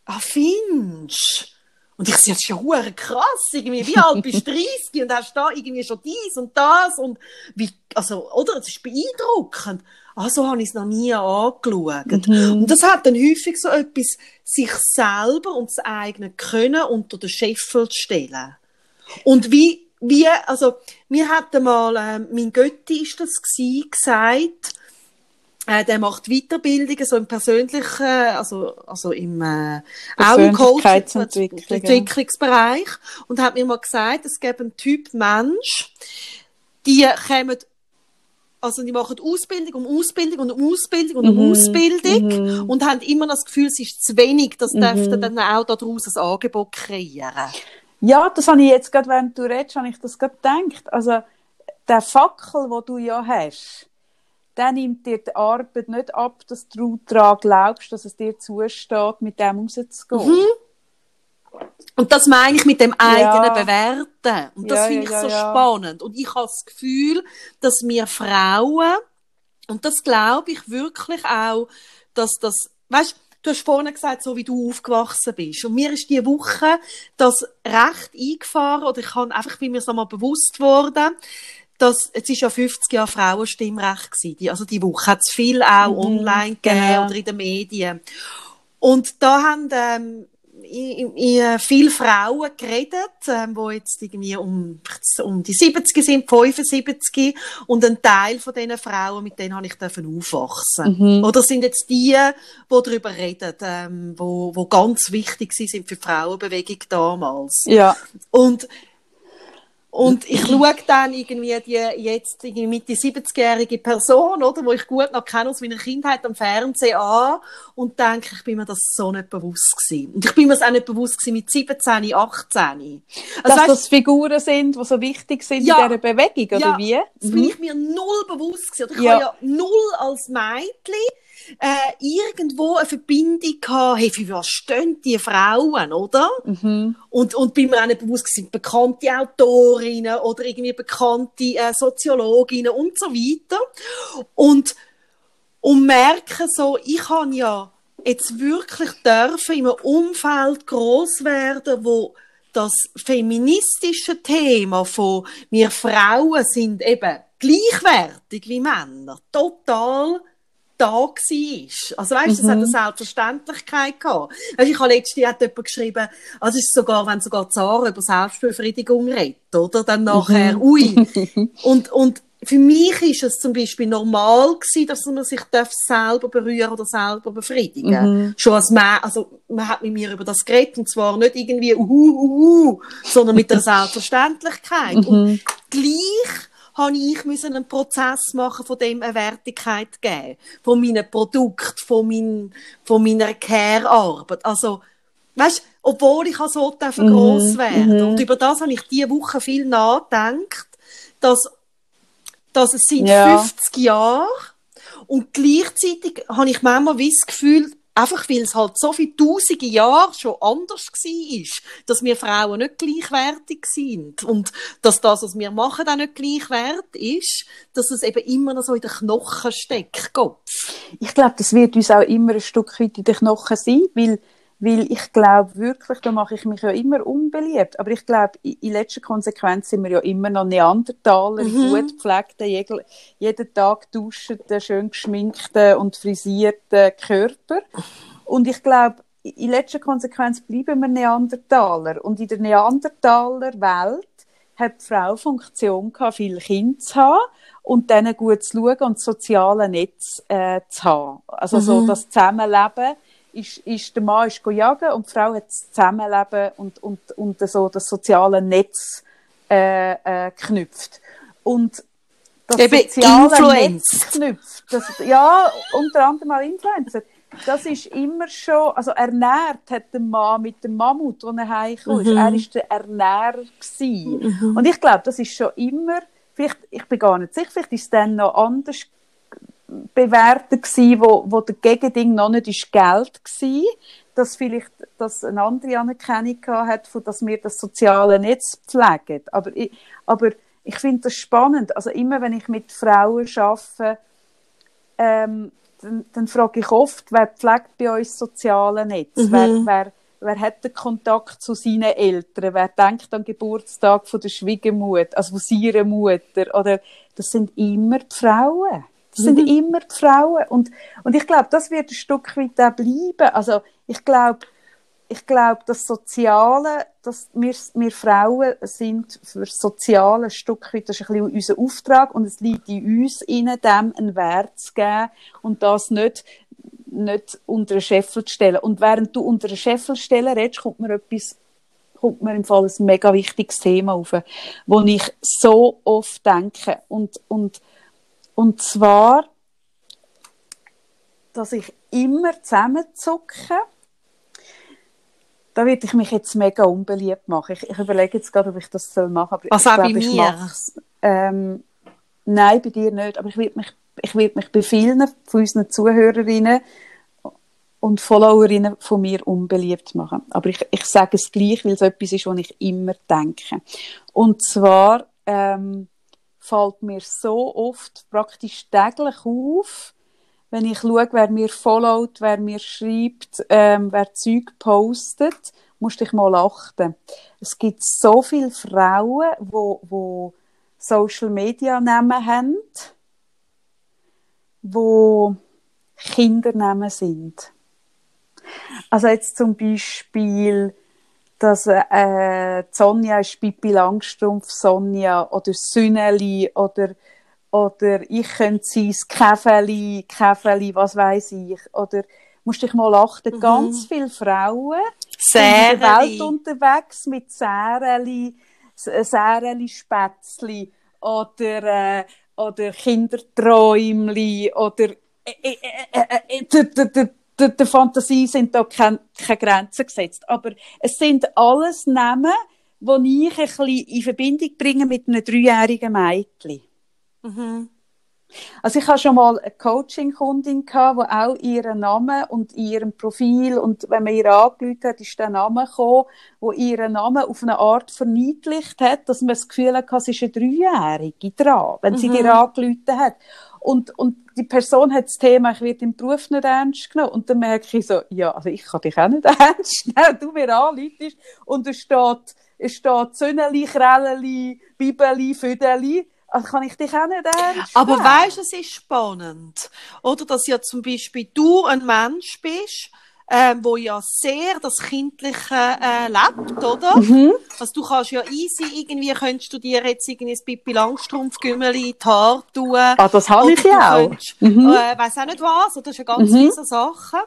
ah, findest Und ich sehe jetzt schon hure krass, irgendwie, wie alt bist du *laughs* 30 und hast da irgendwie schon dies und das und wie, also, oder? Es ist beeindruckend. Ah, so habe ich es noch nie angeschaut. Und das hat dann häufig so etwas, sich selber und das eigene Können unter den Scheffel zu stellen. Und wie, wie, also, mir hat mal, ähm, mein Götti ist das gsi, gesagt, äh, der macht Weiterbildungen, so im persönlichen, also, also im, äh, auch im Coaching, Persönlichkeitsentwicklung, ja. Entwicklungsbereich. Und hat mir mal gesagt, es gäbe einen Typ Mensch, die kommen, also die machen Ausbildung um Ausbildung und um Ausbildung und um Ausbildung und haben immer das Gefühl, es ist zu wenig, das dürften dann auch daraus ein Angebot kreieren. Ja, das habe ich jetzt gerade, während du redest, habe ich das gerade gedacht. Also, der Fackel, den du ja hast, der nimmt dir die Arbeit nicht ab, dass du daran glaubst, dass es dir zusteht, mit dem rauszugehen. Und das meine ich mit dem eigenen Ja. Bewerten. Und das Ja, finde ich ja, so spannend. Und ich habe das Gefühl, dass wir Frauen, und das glaube ich wirklich auch, dass das, weißt, du hast vorhin gesagt, so wie du aufgewachsen bist. Und mir ist diese Woche das recht eingefahren, oder ich habe einfach, wie mir es nochmal bewusst wurde, dass, es ist ja 50 Jahre Frauenstimmrecht gewesen. Die, also die Woche hat es viel auch Mhm, online gegeben genau. oder in den Medien. Und da haben ähm, i- i- i- viele Frauen geredet, ähm, die jetzt irgendwie um, um die 70 sind, 75 und ein Teil von diesen Frauen, mit denen habe ich dürfen aufwachsen. Mhm. Oder sind jetzt die, die darüber reden, ähm, wo, wo ganz wichtig sie sind für die Frauenbewegung damals. Ja, Und, und ich schaue dann irgendwie die jetzt irgendwie Mitte 70-jährige Person, oder, wo ich gut noch kenne aus meiner Kindheit am Fernsehen an und denke, ich bin mir das so nicht bewusst gewesen. Und ich bin mir das auch nicht bewusst gewesen mit 17, 18. Also, dass weisst, das Figuren sind, die so wichtig sind Ja. in dieser Bewegung, oder Ja, wie? das bin ich mir null bewusst gewesen. Oder ich Ja. habe ja null als Mädchen äh, irgendwo eine Verbindung gehabt, hey, für was stehen die Frauen, oder? Mhm. Und, und bin mir auch nicht bewusst, sind bekannte Autorinnen oder irgendwie bekannte äh, Soziologinnen und so weiter. Und, und merke so, ich habe ja jetzt wirklich dürfen in einem Umfeld groß werden, wo das feministische Thema von wir Frauen sind eben gleichwertig wie Männer total da war. Also weißt, das hat eine Selbstverständlichkeit gehabt. Weißt, ich habe letztes Jahr hat jemand geschrieben, also es ist sogar, wenn sogar Zara über Selbstbefriedigung redet, oder? Dann nachher, ui. *laughs* Und, und für mich ist es zum Beispiel normal gewesen, dass man sich darf selber berühren oder selber befriedigen. Schon als man, also man hat mit mir über das geredet und zwar nicht irgendwie uhu, uhu, sondern mit der *laughs* Selbstverständlichkeit. Und gleich habe ich müssen einen Prozess machen, von dem eine Wertigkeit geben, von meinem Produkt, von, mein, von meiner Care-Arbeit. Also, weißt, obwohl ich so dürfen gross werden. Und über das habe ich diese Woche viel nachgedacht, dass, dass es sind Ja. 50 Jahre und gleichzeitig habe ich manchmal wie das Gefühl, einfach weil es halt so viele tausende Jahre schon anders war, dass wir Frauen nicht gleichwertig sind und dass das, was wir machen, auch nicht gleichwert ist, dass es eben immer noch so in den Knochen steckt, Kopf. Ich glaube, das wird uns auch immer ein Stück weit in den Knochen sein, weil, weil ich glaube wirklich, da mache ich mich ja immer unbeliebt, aber ich glaube, in, letzter Konsequenz sind wir ja immer noch Neandertaler, gut gepflegte, jegl- jeden Tag duschenden, schön geschminkten und frisierten Körper. Und ich glaube, in letzter Konsequenz bleiben wir Neandertaler. Und in der Neandertaler Welt hat die Frau Funktion gehabt, viele Kinder zu haben und denen gut zu schauen und das soziale Netz äh, zu haben. Also so das Zusammenleben ist, ist der Mann ist jagen und die Frau hat das Zusammenleben und, und, und so das soziale Netz äh, äh, geknüpft. Und das Eben soziale influenced. Netz knüpft. Das, ja, unter anderem auch Influencer. Das ist immer schon, also ernährt hat der Mann mit dem Mammut, der er heimkam. Mhm. Er ist der Ernährer gewesen. Und ich glaube, das ist schon immer, vielleicht, ich bin gar nicht sicher, vielleicht ist es dann noch anders bewertet gewesen, wo, wo der Gegending noch nicht ist Geld gsi, dass vielleicht das eine andere Anerkennung hat, von dass wir das soziale Netz pflegen. Aber ich, aber ich finde das spannend. Also immer, wenn ich mit Frauen arbeite, ähm, dann, dann frage ich oft, wer pflegt bei uns das soziale Netz? Wer, wer, wer hat den Kontakt zu seinen Eltern? Wer denkt an den Geburtstag von der Schwiegermutter, also von ihrer Mutter? Oder, das sind immer die Frauen. Das sind immer die Frauen. Und, und ich glaube, das wird ein Stück weit auch bleiben. Also, ich glaube, ich glaube, das Soziale, dass wir, wir Frauen sind für das Soziale ein Stück weit, das ist ein bisschen unser Auftrag und es liegt in uns, ihnen dem einen Wert zu geben und das nicht, nicht unter einen Scheffel zu stellen. Und während du unter einen Scheffel stellen redest, kommt mir etwas, kommt mir im Fall ein mega wichtiges Thema auf, wo ich so oft denke und, und, und zwar, dass ich immer zusammenzucke, da werde ich mich jetzt mega unbeliebt machen. Ich, ich überlege jetzt gerade, ob ich das soll machen soll. Also ich auch bei ich mir? Ähm, nein, bei dir nicht. Aber ich werde mich, ich werde mich bei vielen von unseren Zuhörerinnen und Followerinnen von mir unbeliebt machen. Aber ich, ich sage es gleich, weil es etwas ist, was ich immer denke. Und zwar ähm, fällt mir so oft praktisch täglich auf, wenn ich schaue, wer mir followt, wer mir schreibt, ähm, wer Zeug postet, musst dich mal achten. Es gibt so viele Frauen, wo, wo Social Media Namen haben, wo Kindernamen sind. Also jetzt zum Beispiel, dass äh, Sonja ist Pippi Langstrumpf Sonja oder Sünneli oder oder ich könnte sein Käfeli, Käfeli, was weiß ich oder musst dich mal achten, mhm. ganz viele Frauen Säreli. in der Welt unterwegs mit Säreli, Säreli Spätzli oder äh, oder Kinderträumli oder äh, äh, äh, der, der Fantasie sind da keine, keine Grenzen gesetzt. Aber es sind alles Namen, die ich ein bisschen in Verbindung bringe mit einem dreijährigen Mädchen. Mhm. Also ich hatte schon mal eine Coaching-Kundin, die auch ihren Namen und ihrem Profil und wenn man ihr angerufen hat, ist der Name gekommen, wo ihren Namen auf eine Art verniedlicht hat, dass man das Gefühl hat, es ist eine Dreijährige dran, wenn sie mhm. dir angerufen hat. Und, und die Person hat das Thema, ich werde im Beruf nicht ernst genommen. Und dann merke ich so, ja, also ich kann dich auch nicht *laughs* ernst nehmen, du mir anleitest. Und es steht, es steht Sönneli, Krelleli, Bibeli, Füdeli. Also kann ich dich auch nicht ernst Aber weißt du, es ist spannend. Oder, dass ja zum Beispiel du ein Mensch bist, ähm, wo ja sehr das Kindliche äh, lebt, oder? Mhm. Also du kannst ja easy, irgendwie könntest du dir jetzt irgendwie ein Pippi Langstrumpf Gümmeli in die Haare tun. Ah, das habe ich ja auch. Könntest, mhm. äh, weiss auch nicht was, oder? Das ist ja ganz mhm. viele Sachen.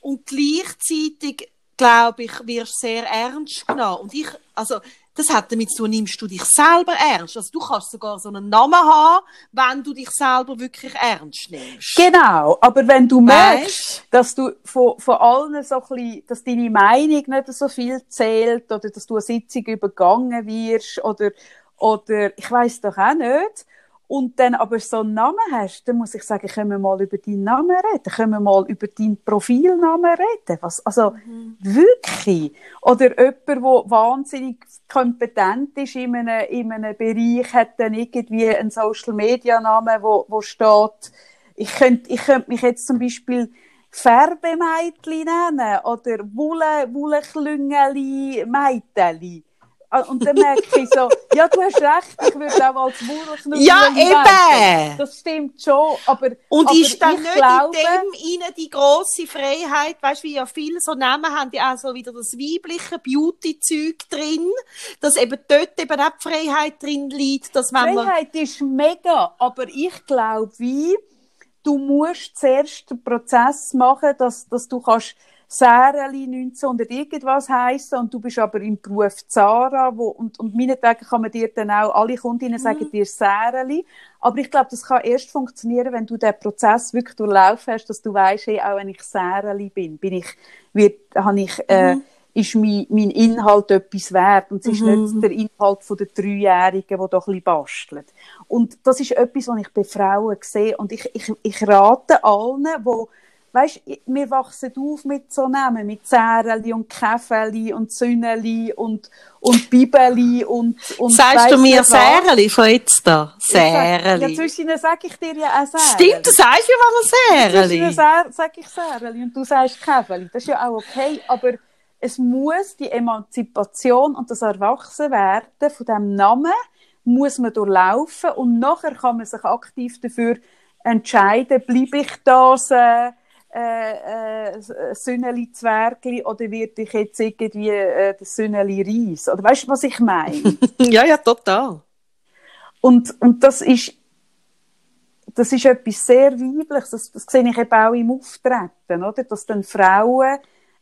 Und gleichzeitig, glaube ich, wirst du sehr ernst genommen. Und ich, also, das hat damit zu tun, nimmst du dich selber ernst. Also du kannst sogar so einen Namen haben, wenn du dich selber wirklich ernst nimmst. Genau, aber wenn du merkst, dass du von, von allen so ein bisschen, dass deine Meinung nicht so viel zählt oder dass du eine Sitzung übergangen wirst oder, oder ich weiß doch auch nicht, und dann aber so einen Namen hast, dann muss ich sagen, können wir mal über deinen Namen reden, können wir mal über deinen Profilnamen reden. Was, also, mhm. wirklich. Oder jemand, der wahnsinnig kompetent ist in einem, in einem Bereich, hat dann irgendwie einen Social-Media-Namen, wo, wo steht, ich könnte, ich könnte mich jetzt zum Beispiel Färbemeitli nennen oder Wolle, Wollklüngeli Meiteli. Ah, und dann merke ich so, ja, du hast recht, ich würde auch als Wurzelknüppel Ja, eben! Das stimmt schon, aber Und aber ist dann nicht glaube, in dem ihnen die grosse Freiheit, weißt du, wie ja viele so Namen haben, die auch so wieder das weibliche Beauty-Zeug drin, dass eben dort eben auch die Freiheit drin liegt, dass wenn Freiheit man... ist mega, aber ich glaube, wie, du musst zuerst den Prozess machen, dass, dass du kannst Säreli 1900 irgendwas heißen und du bist aber im Beruf Zara wo, und, und meinetwegen kann man dir dann auch, alle Kundinnen sagen mhm. dir Säreli, aber ich glaube, das kann erst funktionieren, wenn du den Prozess wirklich durchlaufen hast, dass du weißt, hey, auch wenn ich Säreli bin, bin ich, wird, habe ich, äh, mhm. ist mein, mein Inhalt etwas wert und es ist mhm. nicht der Inhalt von der Dreijährigen, der doch ein bisschen bastelt. Und das ist etwas, was ich bei Frauen sehe und ich, ich, ich rate allen, die weißt, wir wachsen auf mit so Namen, mit Zäreli und Käfeli und Sünneli und, und Bibeli und, und Sagst du mir Säreli von jetzt da? Säreli. Ja, zwischen sage ich dir ja auch Säreli. Stimmt, du sagst ja mal Säreli. Zwischen sage ich Säreli und du sagst Käfeli. Das ist ja auch okay, aber es muss die Emanzipation und das Erwachsenwerden von diesem Namen muss man durchlaufen und nachher kann man sich aktiv dafür entscheiden, bleibe ich das, äh, äh, äh, Sünneli Zwergli oder wird ich jetzt irgendwie äh, das Sünneli Reis? Oder weißt du, was ich meine? *laughs* ja, ja, total. Und, und das ist das ist etwas sehr Weibliches. Das, das sehe ich eben auch im Auftreten, oder? Dass dann Frauen,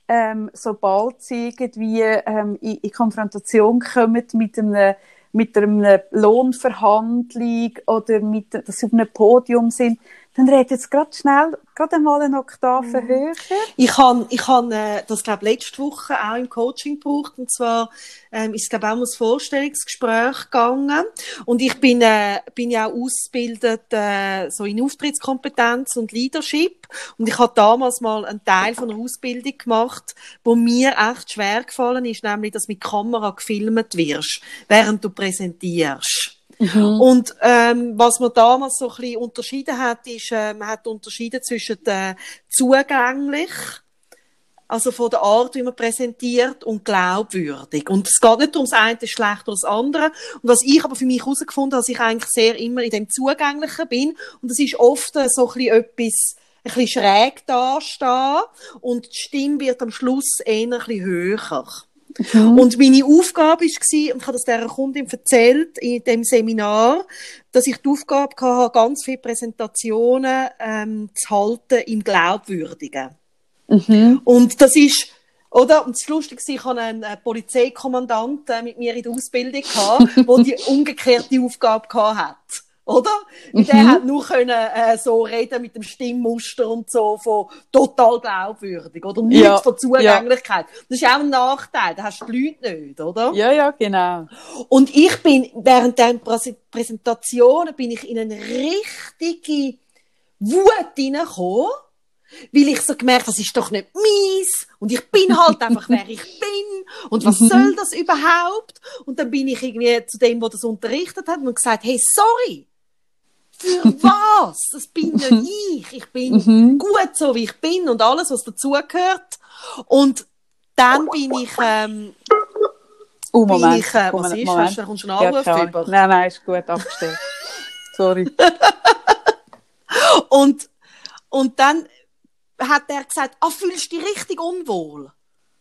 ähm, sobald sie irgendwie ähm, in, in Konfrontation kommen mit einem mit einer Lohnverhandlung oder mit, dass sie auf einem Podium sind, dann redet jetzt gerade schnell, gerade einmal eine Oktave mhm. höher. Ich habe ich han, äh, das, glaube letzte Woche auch im Coaching gebraucht. Und zwar ähm, ist es, glaube auch um ein Vorstellungsgespräch gegangen. Und ich bin, äh, bin ja auch ausgebildet äh, so in Auftrittskompetenz und Leadership. Und ich habe damals mal einen Teil von einer Ausbildung gemacht, wo mir echt schwer gefallen ist, nämlich, dass mit Kamera gefilmt wirst, während du präsentierst. Mhm. Und ähm, was man damals so ein bisschen unterschieden hat, ist, äh, man hat unterschieden zwischen äh, zugänglich also von der Art, wie man präsentiert und glaubwürdig. Und es geht nicht darum, das eine ist schlechter als das andere. Und was ich aber für mich herausgefunden habe, dass ich eigentlich sehr immer in dem Zugänglichen bin. Und das ist oft so ein bisschen etwas, ein bisschen schräg dastehen. Und die Stimme wird am Schluss eher ein bisschen höher. Mhm. Und meine Aufgabe war, und ich habe das dieser Kundin erzählt in dem Seminar, dass ich die Aufgabe hatte, ganz viele Präsentationen ähm, zu halten im Glaubwürdigen. Mhm. Und das ist, oder? Und das Lustige ist, ich hatte einen Polizeikommandant äh, mit mir in der Ausbildung gehabt, der die *laughs* umgekehrte Aufgabe gehabt hat. Oder? Mhm. Der hat nur können, äh, so reden mit dem Stimmmuster und so von total glaubwürdig, oder? Nicht ja. von Zugänglichkeit. Ja. Das ist auch ein Nachteil. Da hast du die Leute nicht, oder? Ja, ja, genau. Und ich bin, während der Präsentationen bin ich in eine richtige Wut hineingekommen weil ich so gemerkt, das ist doch nicht mies und ich bin halt *laughs* einfach, wer ich bin und was mhm. soll das überhaupt? Und dann bin ich irgendwie zu dem, der das unterrichtet hat und gesagt, hey, sorry, für *laughs* was? Das bin nicht ich. Ich bin mhm. gut so, wie ich bin und alles, was dazugehört. Und dann bin ich, ähm, Oh, Moment. Ich, äh, was ist? Moment. Hast du, kommst du einen Anruf ja, über? Nein, nein, ist gut, abgestellt. *laughs* Sorry. und, und dann hat er gesagt, ah, fühlst du dich richtig unwohl?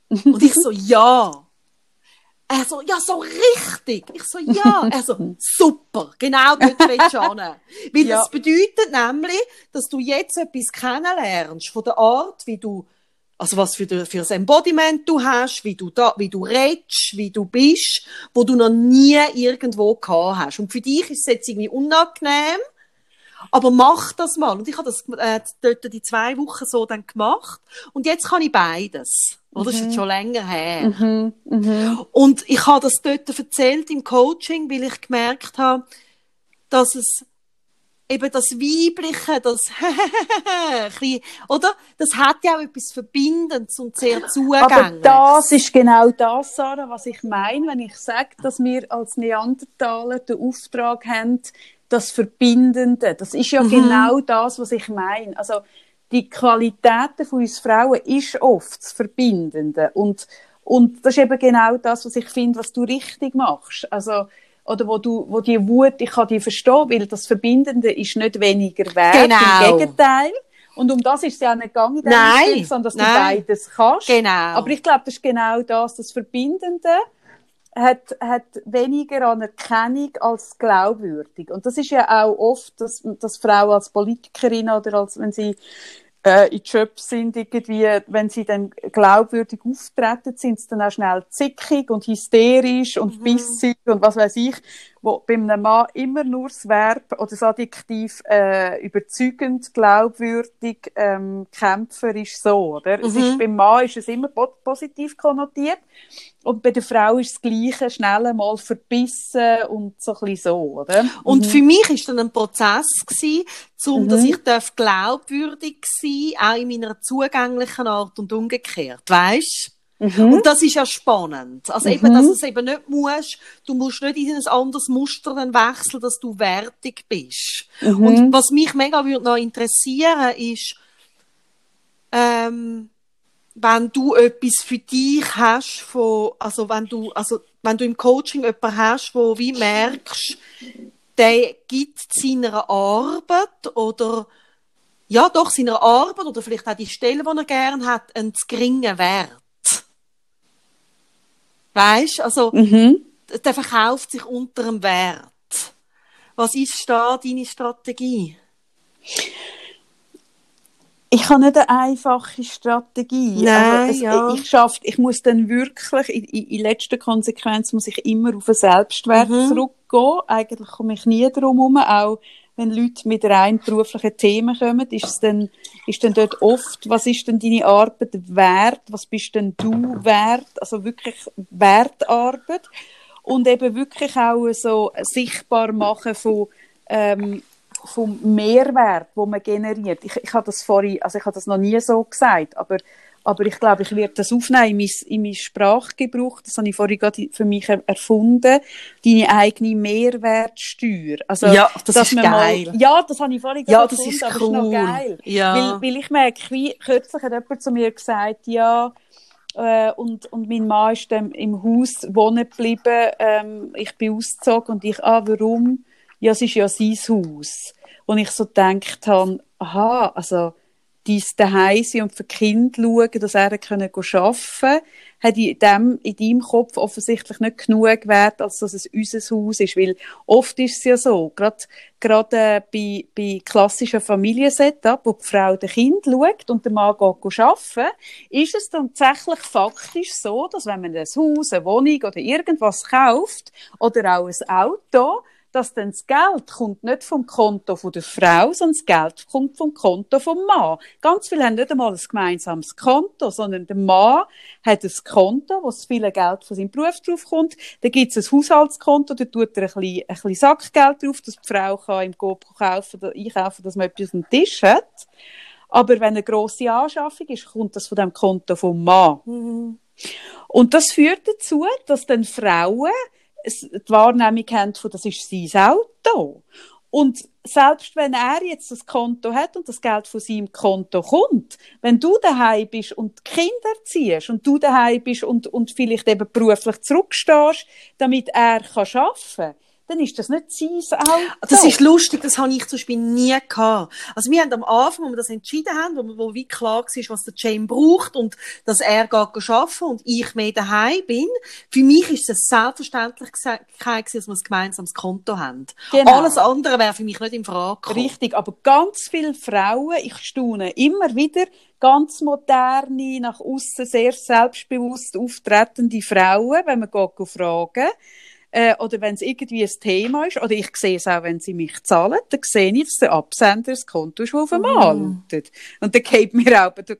Und ich so, ja. Er so, ja, so richtig. Ich so, ja. Er so, *laughs* super. Genau dort willst du hin. Weil ja. das bedeutet nämlich, dass du jetzt etwas kennenlernst von der Art, wie du, also was für, für das Embodiment du hast, wie du da, wie du redest, wie du bist, wo du noch nie irgendwo gehabt hast. Und für dich ist es jetzt irgendwie unangenehm, aber mach das mal. Und ich habe das äh, dort die zwei Wochen so dann gemacht. Und jetzt kann ich beides. Oder? Das ist jetzt mhm. schon länger her. Mhm. Mhm. Und ich habe das dort erzählt im Coaching, weil ich gemerkt habe, dass es eben das Weibliche, das *laughs* oder? Das hat ja auch etwas Verbindendes und sehr zugängliches. Aber das ist genau das, Sarah, was ich meine, wenn ich sage, dass wir als Neandertaler den Auftrag haben, das Verbindende. Das ist ja mhm. genau das, was ich meine. Also, die Qualitäten von uns Frauen ist oft das Verbindende. Und, und das ist eben genau das, was ich finde, was du richtig machst. Also, oder wo du, wo die Wut, ich kann die verstehen, weil das Verbindende ist nicht weniger wert. Genau. Im Gegenteil. Und um das ist es ja nicht gegangen, nein, Stil, sondern dass nein. du beides kannst. Genau. Aber ich glaube, das ist genau das, das Verbindende hat, hat weniger Anerkennung als glaubwürdig. Und das ist ja auch oft, dass, dass Frauen als Politikerin oder als wenn sie äh, in Jobs sind, irgendwie, wenn sie dann glaubwürdig auftreten, sind sie dann auch schnell zickig und hysterisch und mhm. bissig und was weiß ich, wo bei einem Mann immer nur das Verb oder das Adjektiv äh, überzeugend, glaubwürdig, ähm, kämpferisch so, oder? Mhm. Es ist, mhm. beim Mann ist es immer positiv konnotiert und bei der Frau ist das Gleiche, schnell mal verbissen und so ein bisschen so, oder? Und mhm. für mich ist dann ein Prozess gewesen, um, mhm. dass ich darf glaubwürdig sein, auch in meiner zugänglichen Art und umgekehrt, weißt? Mhm. Und das ist ja spannend. Also eben, dass du es eben nicht musst, du musst nicht in ein anderes Muster wechseln, dass du wertig bist. Mhm. Und was mich mega würde noch interessieren ist, ähm, wenn du etwas für dich hast, von, also wenn du, also wenn du im Coaching jemanden hast, wo wie merkst, der gibt seiner Arbeit oder ja doch seiner Arbeit oder vielleicht auch die Stelle, die er gerne hat, einen zu geringen Wert. Weißt, also mhm. der verkauft sich unter dem Wert. Was ist da deine Strategie? Ich habe nicht eine einfache Strategie. Nein, es, ja. ich, schaff, ich muss dann wirklich, in, in, letzter Konsequenz muss ich immer auf den Selbstwert mhm. zurückgehen. Eigentlich komme ich nie drum herum, auch wenn Leute mit rein beruflichen Themen kommen, ist es dann, ist dann dort oft, was ist denn deine Arbeit wert? Was bist denn du wert? Also wirklich Wertarbeit. Und eben wirklich auch so sichtbar machen von, ähm, vom Mehrwert, wo man generiert. Ich, ich habe das vorhin, also ich habe das noch nie so gesagt, aber Aber ich glaube, ich werde das aufnehmen in mein, in mein Sprachgebrauch. Das habe ich vorhin gerade für mich erfunden. Deine eigene Mehrwertsteuer. Also, ja, das ist geil. Mal, ja, das habe ich vorhin ja, gerade erfunden, das ist cool. ist noch geil. Ja. Weil, weil ich merke, wie kürzlich hat jemand zu mir gesagt, ja, äh, und, und mein Mann ist dann im Haus wohnen geblieben. Ähm, ich bin ausgezogen und ich, ah, warum? Ja, es ist ja sein Haus. Und ich so gedacht habe, aha, also, dies daheim sein und für die Kinder schauen, dass er können arbeiten kann, hat in, dem, in deinem Kopf offensichtlich nicht genug Wert, als dass es unser Haus ist. Weil oft ist es ja so, gerade, gerade bei, bei klassischen Familiensetup, wo die Frau den Kind schaut und der Mann geht arbeiten, ist es tatsächlich faktisch so, dass wenn man ein Haus, eine Wohnung oder irgendwas kauft oder auch ein Auto, dass dann das Geld kommt nicht vom Konto von der Frau, sondern das Geld kommt vom Konto vom Mann. Ganz viele haben nicht einmal ein gemeinsames Konto, sondern der Mann hat ein Konto, wo das viele Geld von seinem Beruf drauf kommt. Dann gibt es ein Haushaltskonto, da tut er ein bisschen, ein bisschen Sackgeld drauf, dass die Frau kann im Coop kaufen oder einkaufen, dass man etwas auf dem Tisch hat. Aber wenn eine grosse Anschaffung ist, kommt das von dem Konto vom Mann. Mhm. Und das führt dazu, dass dann Frauen die Wahrnehmung haben von, das ist sein Auto. Und selbst wenn er jetzt das Konto hat und das Geld von seinem Konto kommt, wenn du daheim bist und Kinder erziehst und du daheim bist und, und vielleicht eben beruflich zurückstehst, damit er arbeiten kann, dann ist das nicht sein Auto. Das ist lustig, das habe ich zum Beispiel nie gehabt. Also wir haben am Anfang, wo wir das entschieden haben, wo, wo wie klar war, was der Jane braucht und dass er geht arbeiten und ich mehr daheim bin, für mich ist es Selbstverständlichkeit dass wir ein gemeinsames Konto haben. Genau. Alles andere wäre für mich nicht in Frage gekommen. Richtig, aber ganz viele Frauen, ich staune immer wieder, ganz moderne, nach außen sehr selbstbewusst auftretende Frauen, wenn man geht fragen, äh, oder wenn es irgendwie ein Thema ist, oder ich sehe es auch, wenn sie mich zahlen, dann sehe ich, dass der Absender das Konto das auf dem Mhm. lautet. Und dann geht mir auch der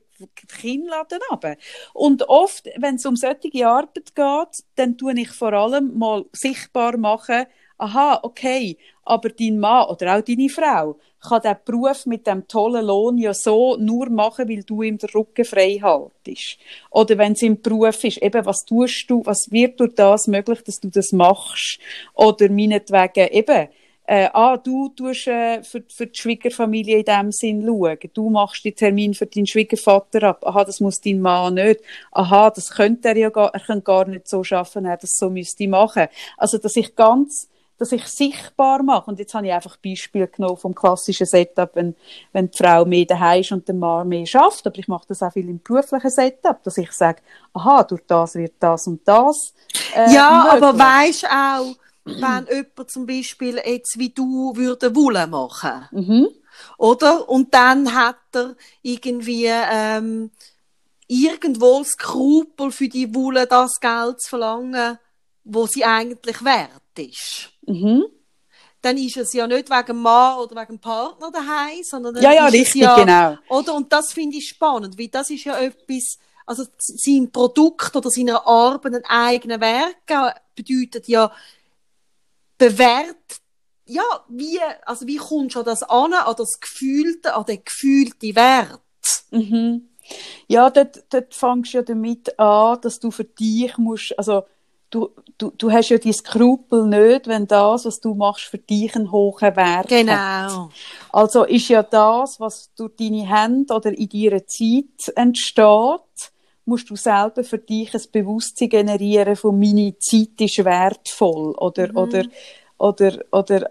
Kinnladen runter. Und oft, wenn es um solche Arbeit geht, dann tue ich vor allem mal sichtbar machen, aha, okay, aber dein Mann oder auch deine Frau kann diesen Beruf mit dem tollen Lohn ja so nur machen, weil du ihm den Rücken frei haltest. Oder wenn es im Beruf ist, eben, was tust du, was wird durch das möglich, dass du das machst? Oder meinetwegen eben, äh, ah, du tust äh, für, für die Schwiegerfamilie in dem Sinn schauen. Du machst den Termin für deinen Schwiegervater ab. Aha, das muss dein Mann nicht. Aha, das könnte er ja gar, er könnte gar nicht so schaffen, er das so müsste machen. Also, dass ich ganz dass ich sichtbar mache. Und jetzt habe ich einfach Beispiel genommen vom klassischen Setup, wenn, wenn die Frau mehr daheim ist und der Mann mehr schafft. Aber ich mache das auch viel im beruflichen Setup, dass ich sage, aha, durch das wird das und das. Äh, ja, möglich. aber weisst auch, wenn jemand zum Beispiel jetzt wie du würde Wolle machen, Mhm. oder? Und dann hat er irgendwie ähm, irgendwo Skrupel für die Wolle das Geld zu verlangen, wo sie eigentlich wert ist. Mhm. Dann ist es ja nicht wegen Mann oder wegen Partner daheim, sondern dann Ja, ja, ist es richtig, ja, genau. Oder? Und das finde ich spannend, weil das ist ja etwas, also sein Produkt oder seiner Arbeit einen eigenen Wert geben, bedeutet ja bewährt, ja, wie, also wie kommst du an das an, an das Gefühlte, an den gefühlten Wert? Mhm. Ja, dort, dort fängst du ja damit an, dass du für dich musst, also du, du, du hast ja die Skrupel nicht, wenn das, was du machst, für dich einen hohen Wert hat. Genau. Also ist ja das, was durch deine Hände oder in deiner Zeit entsteht, musst du selber für dich ein Bewusstsein generieren von meine Zeit ist wertvoll oder Mhm. oder oder oder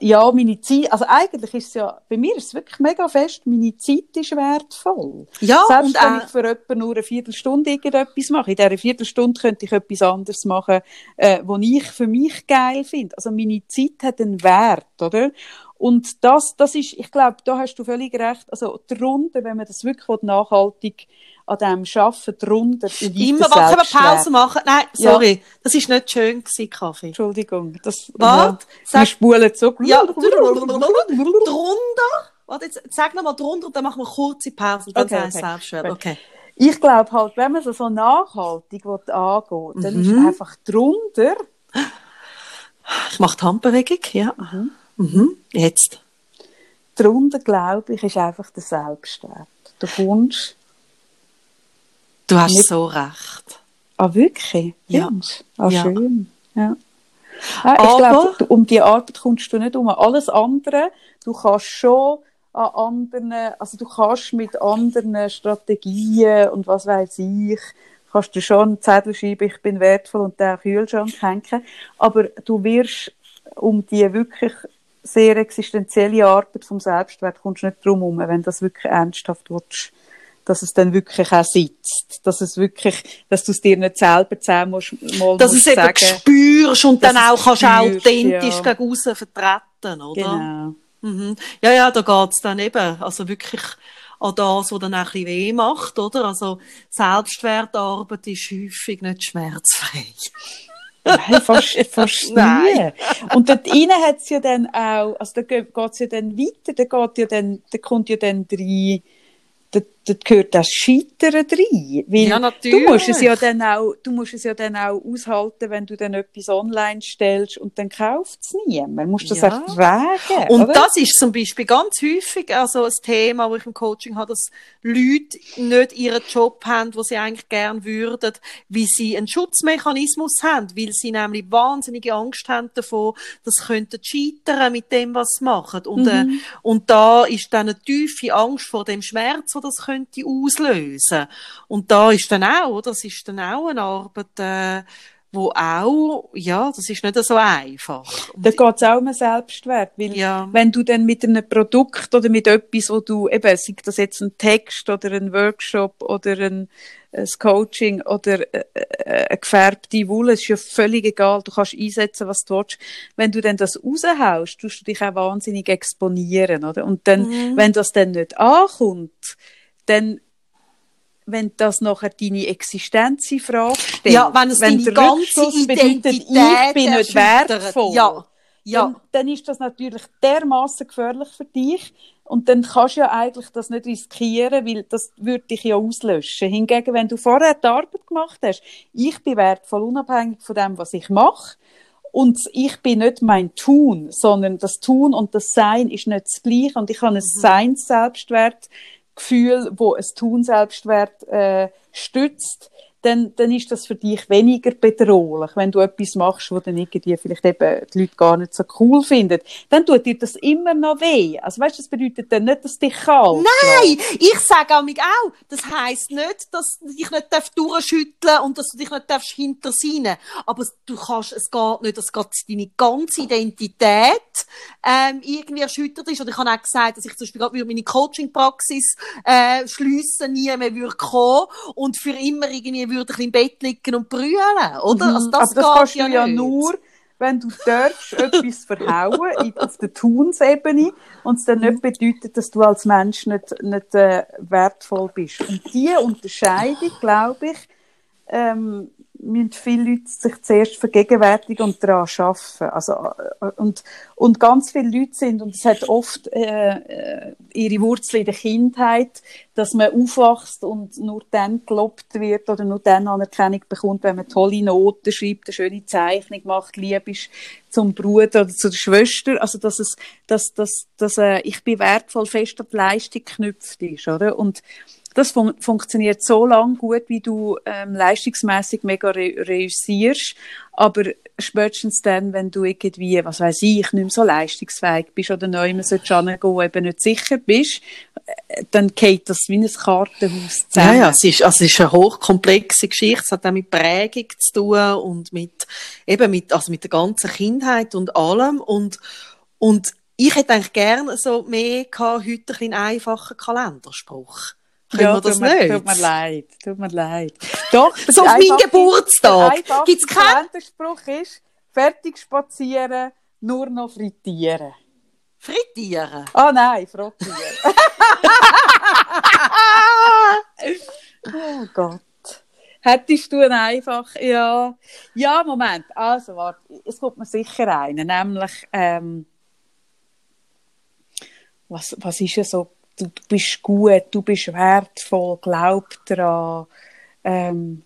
ja meine Zeit also eigentlich ist es ja bei mir ist es wirklich mega fest meine Zeit ist wertvoll. Ja, selbst und wenn auch- ich für etwa nur eine Viertelstunde irgendetwas mache. In dieser Viertelstunde könnte ich etwas anderes machen äh, wo ich für mich geil finde also meine Zeit hat einen Wert oder? Und das, das ist, ich glaube, da hast du völlig recht. Also drunter, wenn man das wirklich nachhaltig an dem arbeiten, drunter Immer der was, aber Selbstwert. Pause machen. Nein, Ja. sorry. Das ist nicht schön gewesen, Kaffee. Entschuldigung. Das, Warte, ja, wir spulen so. Ja. drunter. Warte, jetzt sag nochmal drunter, dann machen wir kurze Pause dann Okay, okay. Selbstwert. Gut. Okay. Ich glaube halt, wenn man es so nachhaltig will angehen dann ist Mhm. einfach drunter, Ich mache die Handbewegung, ja. Mhm. Jetzt. drunter glaube ich, ist einfach der Selbstwert. Du kommst Du hast so recht. Ah, wirklich? Ja. Findest du? Ah, Ja. schön. Ja. Ah, ich glaube, du- um die Arbeit kommst du nicht um. Alles andere, du kannst schon an anderen, also du kannst mit anderen Strategien und was weiß ich, kannst du schon einen Zettel schreiben, ich bin wertvoll und den Kühlschrank hängen. Aber du wirst um die wirklich sehr existenzielle Arbeit vom Selbstwert kommst du nicht drum herum, wenn das wirklich ernsthaft willst, dass es dann wirklich auch sitzt. Dass es wirklich, dass du es dir nicht selber zusammen musst, mal Dass es eben sagen. spürst und dann auch kannst spürst, authentisch ja. gegen aussen vertreten, oder? Genau. Mhm. Ja, ja, da geht's dann eben, also wirklich an das, was dann auch ein bisschen weh macht, oder? Also, Selbstwertarbeit ist häufig nicht schmerzfrei. Nein, fast, *laughs* fast nie. Nein. Und dort innen hat es ja dann auch, also da geht es ja dann weiter, da geht ja dann, da kommt ja dann rein, da, da gehört das Scheitern rein. Weil Ja, Du natürlich. musst es ja dann auch, du musst es ja dann auch aushalten, wenn du dann etwas online stellst und dann kauft es niemand. Man muss das Ja. ertragen. Und oder? das ist zum Beispiel ganz häufig also ein Thema, wo ich im Coaching habe, dass Leute nicht ihren Job haben, wo sie eigentlich gern würden, wie sie einen Schutzmechanismus haben, weil sie nämlich wahnsinnige Angst haben davor, dass sie könnten scheitern mit dem, was sie machen. Und, äh, Mhm. und da ist dann eine tiefe Angst vor dem Schmerz, wo das könnte auslösen. Und da ist dann auch, das ist dann auch eine Arbeit, äh, wo auch, ja, das ist nicht so einfach. Da geht es auch um den Selbstwert, weil Ja. wenn du dann mit einem Produkt oder mit etwas, wo du eben, sei das jetzt ein Text oder ein Workshop oder ein, ein Coaching oder äh, äh, eine gefärbte Wolle, ist ja völlig egal, du kannst einsetzen, was du willst. Wenn du dann das raushaust, tust du dich auch wahnsinnig exponieren, oder? Und dann, Mhm. wenn das dann nicht ankommt, dann wenn das nachher deine Existenz in Frage stellt, Ja, wenn es deine der ganze Rückschluss bedeutet, Identität ich bin nicht wertvoll, Ja, ja. dann, dann ist das natürlich dermaßen gefährlich für dich. Und dann kannst du ja eigentlich das nicht riskieren, weil das würde dich ja auslöschen. Hingegen, wenn du vorher die Arbeit gemacht hast, ich bin wertvoll, unabhängig von dem, was ich mache. Und ich bin nicht mein Tun, sondern das Tun und das Sein ist nicht das Gleiche. Und ich habe ein Seins-Selbstwertgefühl, wo ein Tun-Selbstwert äh, stützt. Dann, dann ist das für dich weniger bedrohlich, wenn du etwas machst, wo dann irgendwie vielleicht eben die Leute gar nicht so cool finden. Dann tut dir das immer noch weh. Also weißt, das bedeutet dann nicht, dass dich kalt Nein, ich sage auch. Das heisst nicht, dass du dich nicht darfst durchschütteln und dass du dich nicht darfst hinter sein. Aber du kannst, es geht nicht, dass deine ganze Identität ähm, irgendwie erschüttert ist. Oder ich habe auch gesagt, dass ich zum Beispiel gerade meine Coaching-Praxis äh, schliessen, nie mehr würde kommen und für immer irgendwie würde ich im Bett liegen und brüllen, oder? Mhm. Also das Aber das kannst du ja, ja nicht. nur, wenn du darfst, etwas verhauen in- auf der Tunsebene und es dann Mhm. nicht bedeutet, dass du als Mensch nicht, nicht äh, wertvoll bist. Und diese Unterscheidung, glaube ich, ähm, müssen viele Leute sich zuerst vergegenwärtigen und daran arbeiten. Also, äh, und, und ganz viele Leute sind, und es hat oft äh, äh, ihre Wurzel in der Kindheit, dass man aufwachst und nur dann gelobt wird oder nur dann Anerkennung bekommt, wenn man tolle Noten schreibt, eine schöne Zeichnung macht, lieb ist zum Bruder oder zu der Schwester. Also, dass es, dass, dass, dass, äh, ich bin wertvoll fest an die Leistung geknüpft ist, oder? Und, das fun funktioniert so lang gut, wie du ähm, leistungsmäßig mega re reüssierst, aber spätestens dann, wenn du irgendwie, was weiß ich, nicht mehr so leistungsfähig bist oder neu mehr sollst hingehen, eben nicht sicher bist, äh, dann geht das wie ein Kartenhaus Ja, zusammen. ja, es ist, also es ist eine hochkomplexe Geschichte. Es hat auch mit Prägung zu tun und mit, eben mit, also mit der ganzen Kindheit und allem. Und, und ich hätte eigentlich gerne so mehr gehabt, heute ein bisschen einfachen Kalenderspruch. Können wir das tut mir, nicht? Tut mir leid, tut mir leid. Doch, So der auf meinen einfache- Geburtstag. der einfache Gibt's keinen? Kalenderspruch ist, fertig spazieren, nur noch frittieren. Frittieren. Ah nein, frittieren. oh Gott. Hättest du einfach, ja. Ja, Moment. Also, warte. Es kommt mir sicher einen. Nämlich, ähm, was, was ist es so? Du, bist gut, du bist wertvoll, glaub daran. Ähm,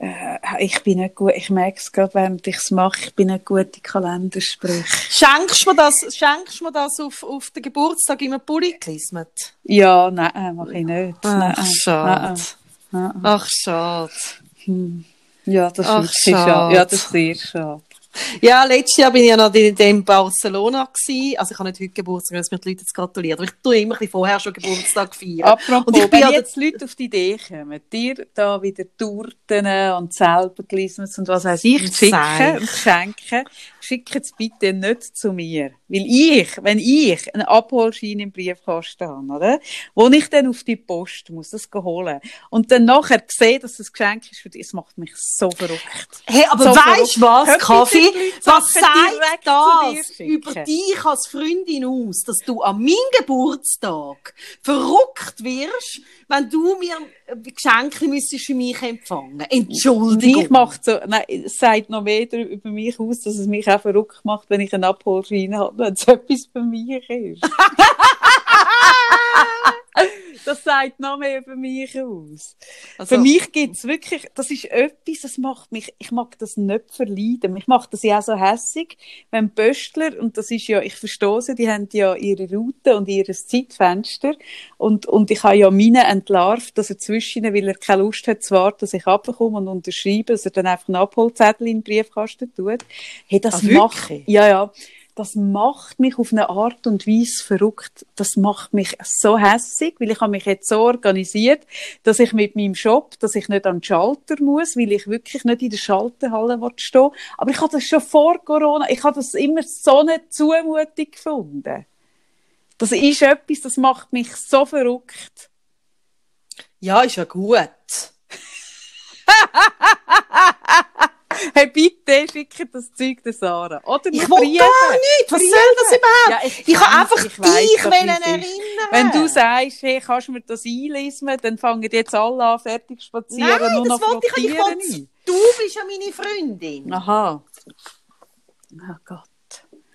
äh, ich bin nicht gut, ich merke es gerade, während ich es mache, ich bin nicht gut in Kalendersprüche. Schenkst du mir das, schenkst du mir das auf, auf den Geburtstag in einem Pulli gelismet? Ja, nein, mache ich nicht. Ach, nein, schade. nein. Ja, Ach, schade. ja das Ach, ist schade. Ja, das ist sehr schade. Ja, letztes Jahr bin ich ja noch in, in Barcelona gewesen. Also ich habe nicht heute Geburtstag, dass mir die Leute jetzt gratulieren. Aber ich tue immer ein bisschen vorher schon Geburtstag feiern. Apropos, Und ich bin wenn jetzt Leute auf die Idee kommen, dir da wieder Torten und Zelberglismes und was weiß ich schicken und schenken, schickt es bitte nicht zu mir. Weil ich, wenn ich einen Abholschein im Briefkasten habe, oder? Wo ich dann auf die Post muss, das holen und dann nachher sehe, dass es ein Geschenk ist für dich, das macht mich so verrückt. Hey, aber So weißt du was, Kaffee? Was sagt das über dich als Freundin aus, dass du an meinem Geburtstag verrückt wirst, wenn du mir Geschenke müsstest für mich empfangen? Entschuldigung. Mich macht so, nein, es sagt noch mehr über mich aus, dass es mich auch verrückt macht, wenn ich einen Abholschein habe, wenn es etwas für mich ist. *laughs* das sagt noch mehr über mich aus. Also, für mich gibt's wirklich, das ist etwas, das macht mich, ich mag das nicht verleiden. Mich macht das ja auch so hässig, wenn Pöstler, und das ist ja, ich verstehe sie, die haben ja ihre Route und ihr Zeitfenster, und, und ich habe ja meine entlarvt, dass er zwischen, ihnen, weil er keine Lust hat zu warten, dass ich abkomme und unterschreibe, dass er dann einfach einen Abholzettel in den Briefkasten tut. Hey, das Ah, macht, wirklich? ja, ja. Das macht mich auf eine Art und Weise verrückt. Das macht mich so hässig, weil ich habe mich jetzt so organisiert, dass ich mit meinem Shop, dass ich nicht an den Schalter muss, weil ich wirklich nicht in der Schalterhalle stehen. Aber ich habe das schon vor Corona, ich habe das immer so eine Zumutung gefunden. Das ist etwas, das macht mich so verrückt. ja, ist ja gut. *laughs* *laughs* Hey, bitte schickt das Zeug der Sarah. Oder Ich will gar nicht. Was soll das überhaupt? Ja, Ich habe einfach ich weiss dich ist. erinnern. Wenn du sagst, hey, kannst du mir das einlesen, dann fangen jetzt alle an, fertig spazieren, Nein, nur das wollte ich nicht. Ich wollte-. Du bist ja meine Freundin. Aha. Oh Gott.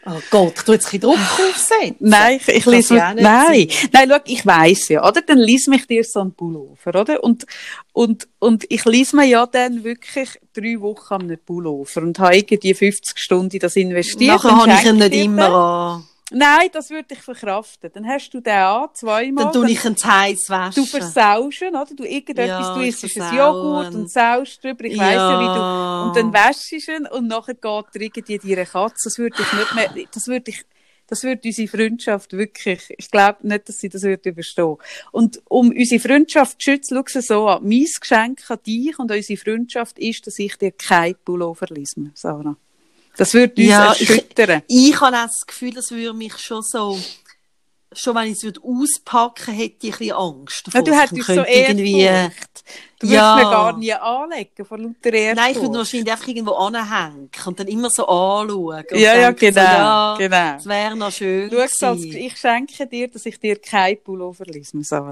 Oh Gott, tue jetzt ein Druck aufsetzen. Nein, ich, ich lese mir, nicht nein, sein. nein, schau, ich weiss ja, oder? Dann lies mich dir so einen Pullover, oder? Und, und, und ich lese mir ja dann wirklich drei Wochen an einem Pullover und habe irgendwie 50 Stunden in das investiert. Nachher habe ich ihn nicht immer an. Nein, das würde ich verkraften. Dann hast du den an, zweimal. Dann tue ich ihn zu heiß waschen. Du versaust oder? Du irgendetwas, Ja, du isst ein Joghurt und saust drüber, ich weiss ja, wie du, und dann wäschst du ihn und nachher geht er irgendwie deiner Katze. Das würde ich nicht mehr, das würde ich, das würde unsere Freundschaft wirklich, ich glaube nicht, dass sie das würde überstehen. Und um unsere Freundschaft zu schützen, schau es so an. Mein Geschenk an dich und an unsere Freundschaft ist, dass ich dir kein Pullover lese, Sarah. Das würde uns Ja, ich- erschüttern. Ich habe auch das Gefühl, das würde mich schon so, schon wenn ich es würde auspacken, hätte ich ein bisschen Angst Ja, davor. du dass hättest ich so irgendwie, Ehrfurcht. Du würdest Ja. mir gar nie anlegen, vor lauter Ehrfurcht. Nein, ich würde wahrscheinlich einfach irgendwo anhängen und dann immer so anschauen. Ja, ja, genau, So, ja, genau. Das wäre noch schön Schau es als, ich schenke dir, dass ich dir kein Pullover lese, Sarah.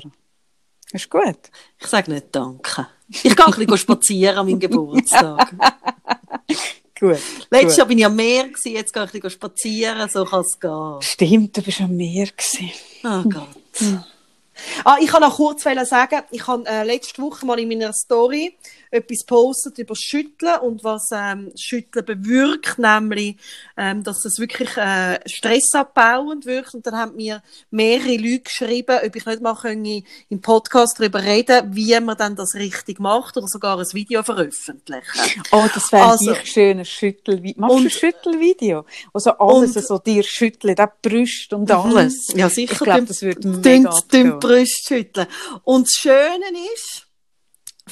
Ist gut. Ich sage nicht Danke. Ich gehe ein bisschen spazieren an meinem *laughs* Geburtstag. *laughs* Gut. Letztes gut. Jahr bin ich am Meer, gewesen, jetzt gehe ich ein bisschen spazieren, so kann es gehen. Stimmt, du bist am Meer gewesen. Oh Gott. Ah, ich kann noch kurz sagen, ich habe äh, letzte Woche mal in meiner Story etwas gepostet über Schütteln und was ähm, Schütteln bewirkt, nämlich, ähm, dass es wirklich äh, stressabbauend wirkt. Und dann haben mir mehrere Leute geschrieben, ob ich nicht mal könne im Podcast darüber reden wie man dann das richtig macht oder sogar ein Video veröffentlichen. Oh, das wäre Also- ein Schüttelvideo. Machst du Und- ein Schüttelvideo? Also alles Und- so dir schütteln, auch die Brüste und alles. Ja, sicher. Ich glaube, dünn- das würde dünn- mega dünn abgehen. Brust schütteln. Und das Schöne ist,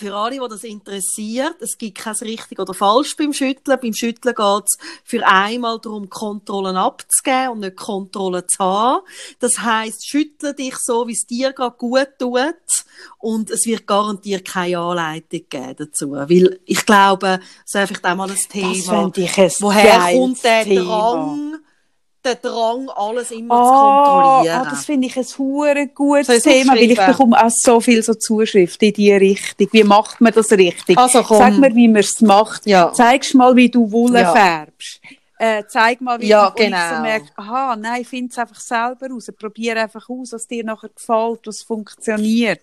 für alle, die das interessiert, es gibt kein richtig oder falsch beim Schütteln. Beim Schütteln geht es für einmal darum, Kontrollen abzugeben und nicht Kontrollen zu haben. Das heisst, schüttle dich so, wie es dir gerade gut tut. Und es wird garantiert keine Anleitung geben dazu. Weil ich glaube, das ist einfach auch mal ein Das Thema. fände ich ein Woher kommt der Thema. Drang, der Drang, alles immer zu Ah, kontrollieren? ah, das finde ich ein hure gutes ich's Thema, weil ich bekomme auch so viel so Zuschriften in diese Richtung. Wie macht man das richtig? Also komm. Sag mir, wie man es macht. Ja. Zeigst mal, wie du Wolle Ja. färbst. Äh, zeig mal, wie Ja, du und genau. so merke, aha, nein, find es einfach selber raus. Probier einfach aus, was dir nachher gefällt, was funktioniert.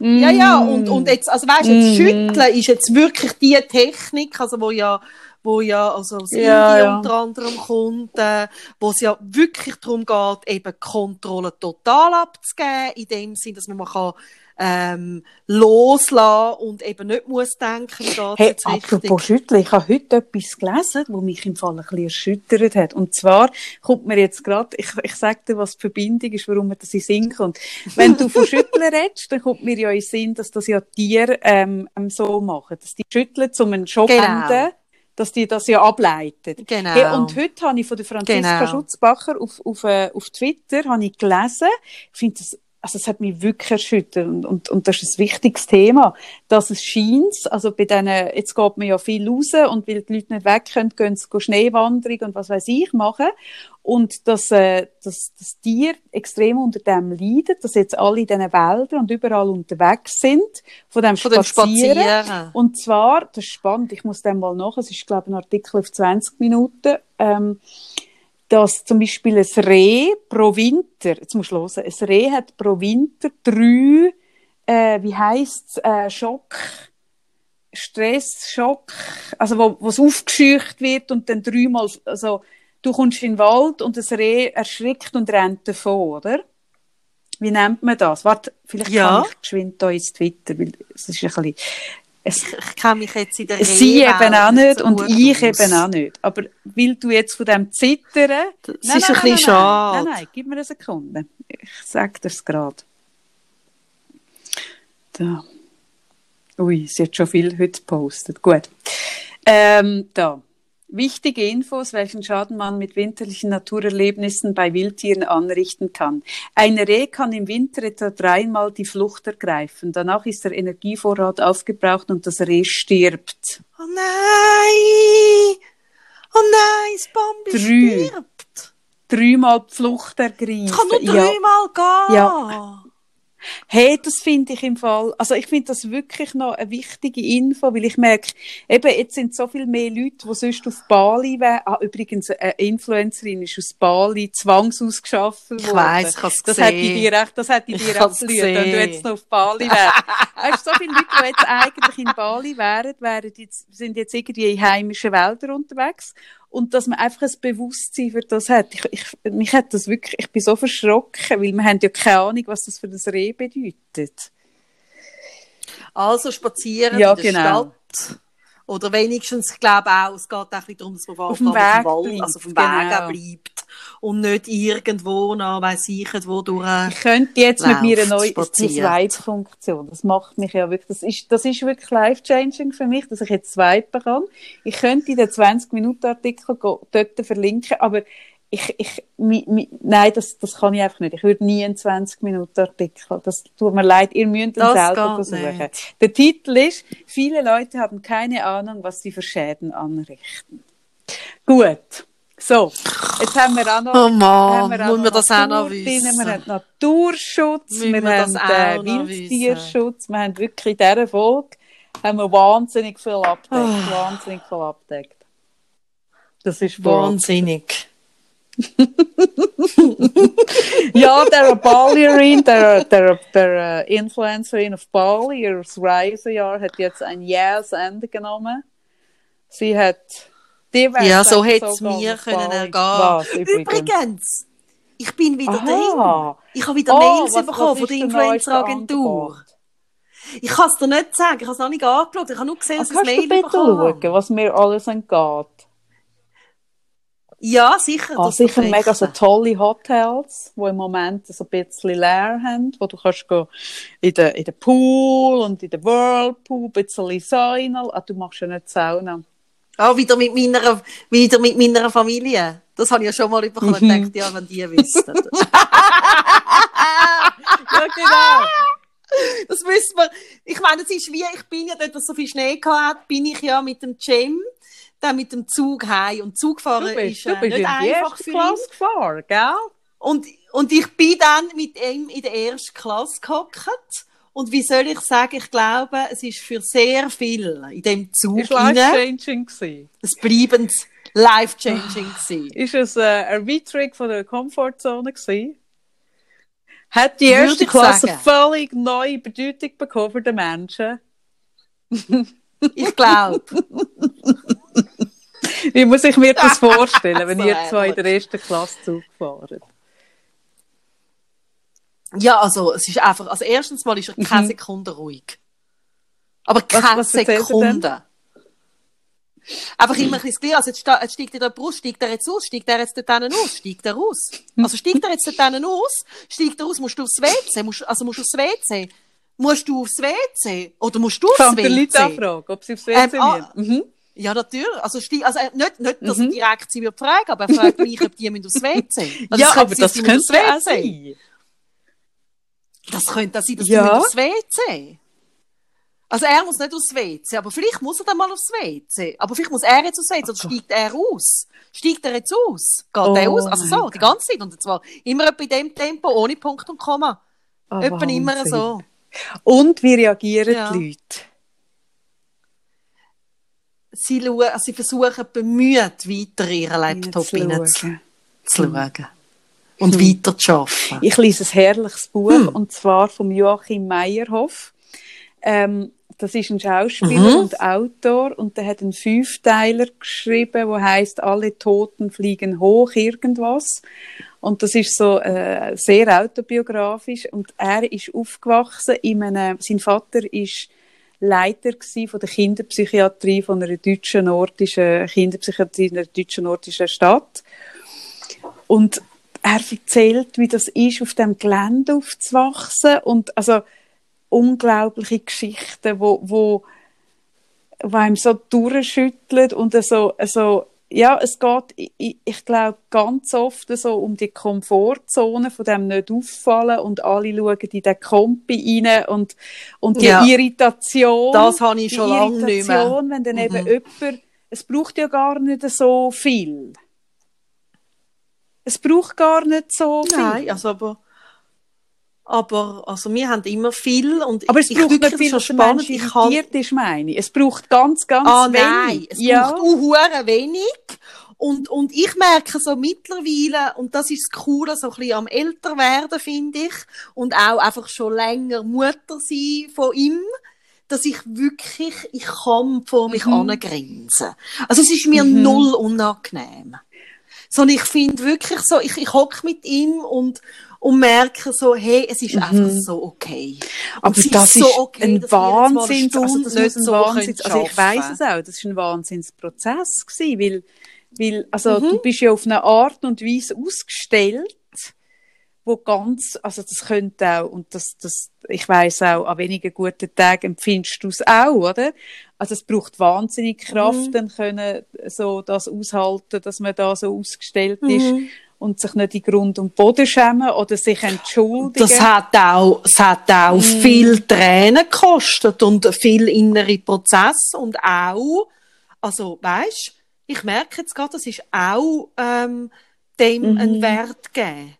Ja, ja, Mm. und, und jetzt, also weißt du, jetzt Mhm. Schütteln ist jetzt wirklich die Technik, also wo ja, wo ja also aus Ja, Indien ja. unter anderem kommt, äh, wo es ja wirklich darum geht, eben Kontrolle total abzugeben, in dem Sinn, dass man mal kann, ähm, loslassen und eben nicht muss denken, wie geht's Hey, apropos Schütteln, ich habe heute etwas gelesen, das mich im Fall ein bisschen erschüttert hat. Und zwar kommt mir jetzt gerade, ich, ich sage dir, was die Verbindung ist, warum mir das in Sinn kommt. Wenn du von Schütteln redest, dann kommt mir ja in Sinn, dass das ja Tiere ähm, ähm, so machen. Dass die schütteln, um einen Schock Genau. Dass die das ja ableiten. Genau. Hey, und heute habe ich von der Franziska Genau. Schutzbacher auf, auf, äh, auf Twitter habe ich gelesen, ich finde das, also es hat mich wirklich erschüttert und, und, und das ist ein wichtiges Thema, dass es scheint, also bei denen, jetzt geht man ja viel raus und weil die Leute nicht weg können, gehen sie Schneewanderung und was weiß ich machen und dass, äh, dass das Tier extrem unter dem leidet, dass jetzt alle in diesen Wäldern und überall unterwegs sind, von dem Von dem Spazieren. Spazieren. Und zwar, das ist spannend, ich muss dem mal nach, es ist, glaube ich, ein Artikel auf 20 Minuten, ähm, dass zum Beispiel ein Reh pro Winter, jetzt musst du hören, ein Reh hat pro Winter drei, äh, wie heisst's, äh, Schock, Stress, Schock, also wo, wo es aufgeschücht wird und dann dreimal, also du kommst in den Wald und das Reh erschrickt und rennt davon, oder? Wie nennt man das? Warte, vielleicht Ja. kann ich geschwind da ins Twitter, weil es ist ein bisschen, es, Ich kenne mich jetzt in der Sie eben auch nicht so und ich aus. eben auch nicht. Aber weil du jetzt von dem Zittern... Das Nein, ist nein, ein nein, bisschen nein, schade. Nein, nein, gib mir eine Sekunde. Ich sag dir's gerade. Da. Ui, sie hat schon viel heute gepostet. Gut. Ähm, da. Wichtige Infos, welchen Schaden man mit winterlichen Naturerlebnissen bei Wildtieren anrichten kann. Ein Reh kann im Winter etwa dreimal die Flucht ergreifen. Danach ist der Energievorrat aufgebraucht und das Reh stirbt. Oh nein! Oh nein, das Bambi Drei. stirbt. Dreimal Flucht ergreifen. Ich kann nur Ja. dreimal gehen. Ja. Hey, das finde ich im Fall, also ich finde das wirklich noch eine wichtige Info, weil ich merke, eben jetzt sind so viel mehr Leute, die sonst auf Bali wären. Ah, übrigens, eine Influencerin ist aus Bali zwangsausgeschafft worden. Ich weiss, ich hab's Das hätte ich gesehen. dir recht, das hätte ich dir absolut, wenn du jetzt noch auf Bali wärst. Weißt so viele Leute, die jetzt eigentlich in Bali wären, wären jetzt, sind jetzt irgendwie in heimischen Wäldern unterwegs. Und dass man einfach ein Bewusstsein für das hat. Ich, ich, mich hat das wirklich, ich bin so verschrocken, weil wir haben ja keine Ahnung, was das für das Reh bedeutet. Also spazieren Ja, in der genau. Stadt. Oder wenigstens, ich glaube auch, es geht auch ein bisschen darum, dass man Auf dem Weg Wald, bleibt, also auf dem genau. Weg bleibt. Und nicht irgendwo nach, weiss ich, wo durch, äh, Ich könnte jetzt mit mir eine Läuft, neue spaziert. Swipe-Funktion. Das macht mich ja wirklich, das ist, das ist wirklich life-changing für mich, dass ich jetzt swipen kann. Ich könnte den 20-Minuten-Artikel go- dort verlinken, aber ich, ich, mi, mi, nein, das, das kann ich einfach nicht. Ich würde nie einen 20-Minuten-Artikel. Das tut mir leid, ihr müsst ihn Das selber versuchen. nicht. Der Titel ist, viele Leute haben keine Ahnung, was sie für Schäden anrichten. Gut. So. Jetzt haben wir auch noch, Oh Mann, wir muss man das auch noch wissen? Wir haben Naturschutz, Müssen wir haben äh, Wildtierschutz, wir haben wirklich in dieser Folge haben wir wahnsinnig viel abdeckt. Ah. Wahnsinnig viel abdeckt. Das ist wahnsinnig. *laughs* Ja, der Balierin, der, der, der äh, Influencerin auf Bali, ihr Reisejahr hat jetzt ein jähes Ende genommen. Sie hat Ja, so hätte es mir können ergehen. Was, übrigens? Ich bin wieder Aha. drin. Ich habe wieder Oh, Mails was- bekommen was von der Influencer-Agentur. Ich kann es dir nicht sagen, ich habe es noch nicht angeschaut. Ich habe nur gesehen, Ah, dass Kannst du Mail bitte bekommen schauen, was mir alles entgeht? Ja, sicher. Ah, sicher mega so tolle Hotels, die im Moment so ein bisschen leer haben, wo du kannst go in den, in den Pool und in den Whirlpool, ein bisschen Sauna. Ah, du machst ja nicht Sauna. Ah, wieder mit meiner, wieder mit meiner Familie. Das habe ich ja schon mal bekommen. Ich Mhm. dachte, ja, wenn die wüssten. *laughs* Ja, genau. Das wissen wir. Ich meine, es ist wie, ich bin ja dort, dass so viel Schnee gehabt bin ich ja mit dem Jam, dann mit dem Zug heim. Und Zug fahren Du bist, ist du äh, bist in nicht die einfach erste für. Klasse gefahren, gell? Und, und ich bin dann mit ihm in der ersten Klasse gehockt. Und wie soll ich sagen, ich glaube, es ist für sehr viel in dem Zug Ist rein, life-changing es bleibend life-changing. Ist es äh, ein Erweiterung von der Komfortzone gewesen? Hat die erste Klasse sagen. völlig neue Bedeutung bekommen für den Menschen? *laughs* Ich glaube. Wie muss ich mir das *laughs* vorstellen, wenn ihr zwei in der ersten Klasse Zug fahrt? Ja, also es ist einfach, also erstens mal ist er keine Sekunde ruhig. Aber keine was er Sekunde. Einfach immer ein bisschen das Gleiche. Also jetzt, steigt er da Brust, steigt er jetzt aus, steigt er jetzt dort aus, steigt er aus. Also steigt er jetzt dort aus, steigt er aus, musst du aufs WC, musst, also musst du aufs WC. Musst du aufs WC? Oder musst du aufs Fängt der Leute WC? anfragen, ob sie aufs WC Ähm, ah. Mhm. Ja, natürlich. Also, also äh, nicht, nicht, dass er direkt sie wird fragen, aber er fragt mich, ob die *laughs* müssen aufs WC. Also, ja, aber das könnte WC. sein. Das könnte auch sein, dass Ja. aufs WC. Also er muss nicht aufs WC, aber vielleicht muss er dann mal aufs WC. Aber vielleicht muss er jetzt aufs WC, oder steigt er aus? Steigt er jetzt aus? Geht Oh er aus? Also so, die ganze Zeit. Und zwar immer in dem Tempo, ohne Punkt und Komma. Ah, etwa immer so. Und wie reagieren Ja. die Leute? Sie, schauen, also sie versuchen bemüht, weiter ihren Laptop Hineinzuschauen. Und weiter zu arbeiten. Ich lese ein herrliches Buch, Hm. und zwar von Joachim Meyerhoff. Ähm, das ist ein Schauspieler Mhm. und Autor und der hat einen Fünfteiler geschrieben, wo heißt Alle Toten fliegen hoch, irgendwas. Und das ist so äh, sehr autobiografisch und er ist aufgewachsen in einem, sein Vater ist Leiter von der Kinderpsychiatrie von einer deutschen nordischen Kinderpsychiatrie in einer deutschen nordischen Stadt. Und er erzählt, wie das ist, auf dem Gelände aufzuwachsen und also unglaubliche Geschichten, wo, wo, wo einem so durchschüttelt und so, so ja, es geht, ich, ich glaube, ganz oft so um die Komfortzone von dem nicht auffallen und alle schauen in den Kompi rein und, und die Ja. Irritation. Das habe ich schon lange nicht mehr. Wenn dann eben jemand, es braucht ja gar nicht so viel. Es braucht gar nicht so viel. Nein, also aber, aber also wir haben immer viel und Aber es ich braucht wirklich, nicht viel, schon spannend. Ich kann, ist, meine ich. Es braucht ganz, ganz ah wenig. nein, es ja. braucht auch wenig und, und ich merke so mittlerweile, und das ist das Coole, so ein bisschen am älter werden, finde ich, und auch einfach schon länger Mutter sein von ihm, dass ich wirklich, ich kann vor mich Mhm. angrinsen. Also es ist mir Mhm. null unangenehm. Sondern ich finde wirklich so, ich, ich hocke mit ihm und, und merke so, hey, es ist einfach so okay. Mhm. Aber es ist das so ist okay, ein Wahnsinns, also das nicht muss ein so Wahnsinns, also ich weiss es auch, das ist ein Wahnsinnsprozess gewesen, weil, weil, also Mhm. du bist ja auf eine Art und Weise ausgestellt, wo ganz, also das könnte auch, und das, das, ich weiss auch, an wenigen guten Tagen empfindest du es auch, oder? Also es braucht wahnsinnig Kraft, Mhm. dann können so das aushalten, dass man da so ausgestellt Mhm. ist und sich nicht in Grund und Boden schämen oder sich entschuldigen. Das hat auch, es hat auch Mhm. viel Tränen gekostet und viel innere Prozess und auch, also, weißt, ich merke jetzt gerade, das ist auch, ähm, dem Mhm. einen Wert geben.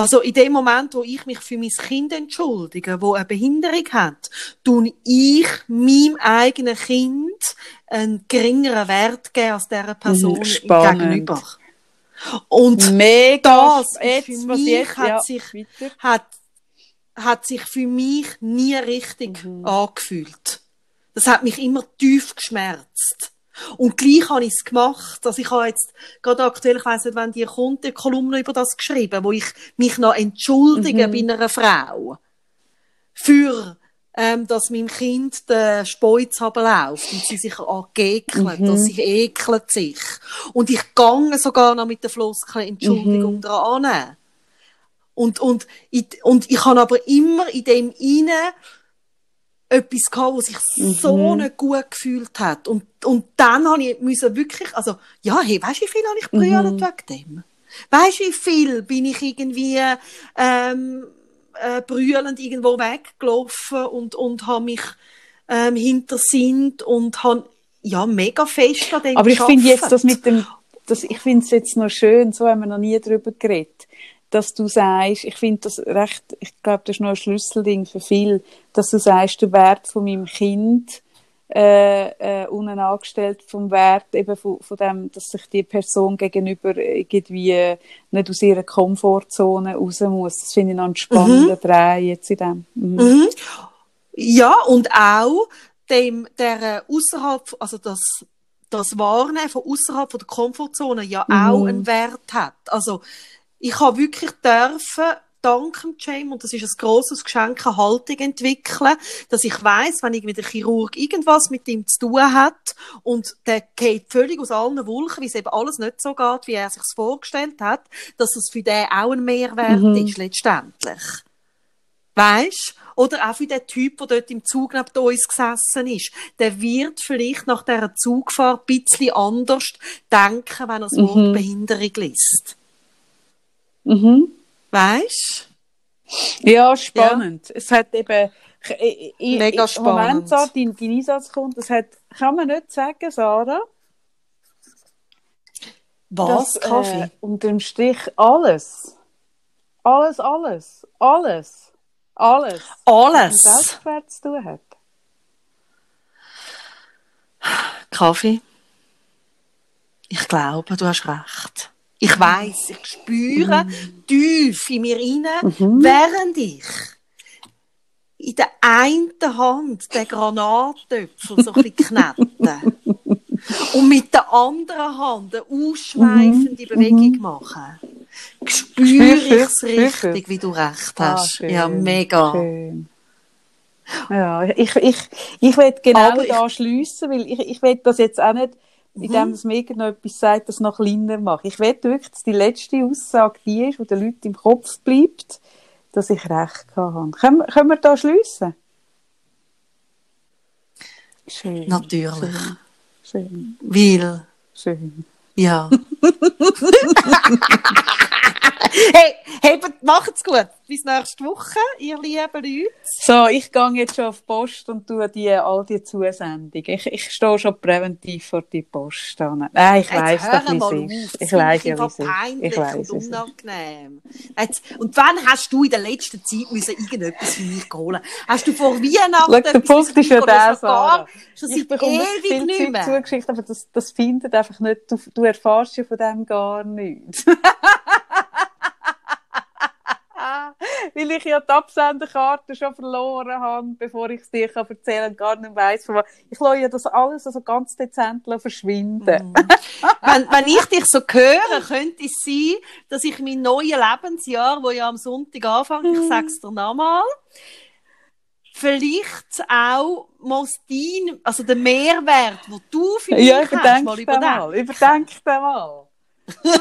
Also in dem Moment, wo ich mich für mein Kind entschuldige, wo eine Behinderung hat, tun ich meinem eigenen Kind einen geringeren Wert geben als dieser Person Mhm, spannend. gegenüber. Und Mega, das jetzt, für mich jetzt, hat ja, sich weiter. hat, hat sich für mich nie richtig Mhm. angefühlt. Das hat mich immer tief geschmerzt. Und gleich habe ich es gemacht. Also ich habe jetzt gerade aktuell, ich weiss nicht, wenn die kommt, eine Kolumne über das geschrieben, wo ich mich noch entschuldige Mhm. bei einer Frau. Für, ähm, dass meinem Kind der Speuz läuft und sie sich angekelt, Mhm. dass sie ekelt sich. Und ich gange sogar noch mit der Floskel Entschuldigung Mhm. dran an. Und, und, ich, und ich habe aber immer in dem inne etwas gehabt, was sich so Mhm. nicht gut gefühlt hat. Und, und dann habe ich müssen wirklich, also, ja, hey, weißt du, wie viel habe ich Mhm. brüllt wegen dem? Weißt du, wie viel bin ich irgendwie, ähm, äh, brüllend irgendwo weggelaufen und, und habe mich, ähm, hintersinnt und habe, ja, mega fest an dem Aber ich finde jetzt das mit dem, das, ich finde es jetzt noch schön, so haben wir noch nie drüber geredet, dass du sagst, ich finde das recht, ich glaube, das ist noch ein Schlüsselding für viel, dass du sagst, der Wert von meinem Kind, äh, äh, unangestellt vom Wert eben von, von dem, dass sich die Person gegenüber irgendwie nicht aus ihrer Komfortzone raus muss. Das finde ich noch einen spannenden Dreh jetzt in dem. Mhm. Mhm. Ja, und auch dem, der außerhalb, also das, das Wahrnehmen von außerhalb der Komfortzone ja Mhm. auch einen Wert hat. Also, ich habe wirklich dürfen, dank dem James, und das ist ein grosses Geschenk, eine Haltung entwickeln, dass ich weiss, wenn irgendwie der Chirurg irgendwas mit ihm zu tun hat und der geht völlig aus allen Wolken, wie es eben alles nicht so geht, wie er sich vorgestellt hat, dass es für den auch ein Mehrwert Mhm. ist, letztendlich. Weisst? Oder auch für den Typ, der dort im Zug neben uns gesessen ist. Der wird vielleicht nach dieser Zugfahrt ein bisschen anders denken, wenn er das Wort Mhm. Behinderung liest. Mhm. Weisst? Ja, spannend. Es hat eben, ich, ich, Mega ich, im Moment, spannend. Sarah, dein, dein Einsatz kommt, das hat, kann man nicht sagen, Sarah, Was, dass, Kaffee? äh, unterm Strich alles, alles, alles, alles, alles mit Alles. Selbstwert zu tun hat. Kaffee? Ich glaube, du hast recht. Ich weiß, ich spüre tief in mir rein, während ich in der einen Hand den Granatöpfel so ein bisschen knete *laughs* und mit der anderen Hand eine ausschweifende Bewegung mache, spüre ich es richtig, wie du recht Ah, hast. schön, ja, mega. Schön. Ja, ich, ich, ich will genau Aber ich- da schliessen, weil ich, ich will das jetzt auch nicht, Mhm. indem es mir irgendetwas sagt, das noch kleiner mache. Ich will wirklich, dass die letzte Aussage die ist, die den Leuten im Kopf bleibt, dass ich recht habe. Können, können wir da schliessen? Schön. Natürlich. Schön. Weil, Schön. ja. *laughs* *laughs* hey, hebt, macht's gut. Bis nächste Woche, ihr lieben Leute. So, ich gehe jetzt schon auf die Post und tue die, all die Zusendungen. Ich, ich stehe schon präventiv vor die Post. an. Nein, ich Jetzt doch, es auf. Ich finde ja, peinlich Ich weiss, und unangenehm. Jetzt, und wann hast du in der letzten Zeit müssen irgendetwas für mich holen? Hast du vor Weihnachten Schau, der Punkt ist ja der, Sarah. Schon Ich bekomme ewig viel nicht Zeug mehr. zugeschickt, aber das, das findet einfach nicht, du, du erfährst ja von dem gar nichts. *laughs* *laughs* Weil ich ja die Absenderkarte schon verloren habe, bevor ich es dir kann erzählen kann, gar nicht weiss, von was. Ich lasse ja das alles also ganz dezent verschwinden. wenn, wenn ich dich so höre, könnte es sein, dass ich mein neues Lebensjahr, wo ja am Sonntag anfängt, Mhm. ich sag's dir nochmal, vielleicht auch muss dein, also der Mehrwert, den du für mich Ja, hast, mal den überdenken. mal. Überdenk den mal. *laughs*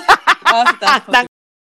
Also, Denk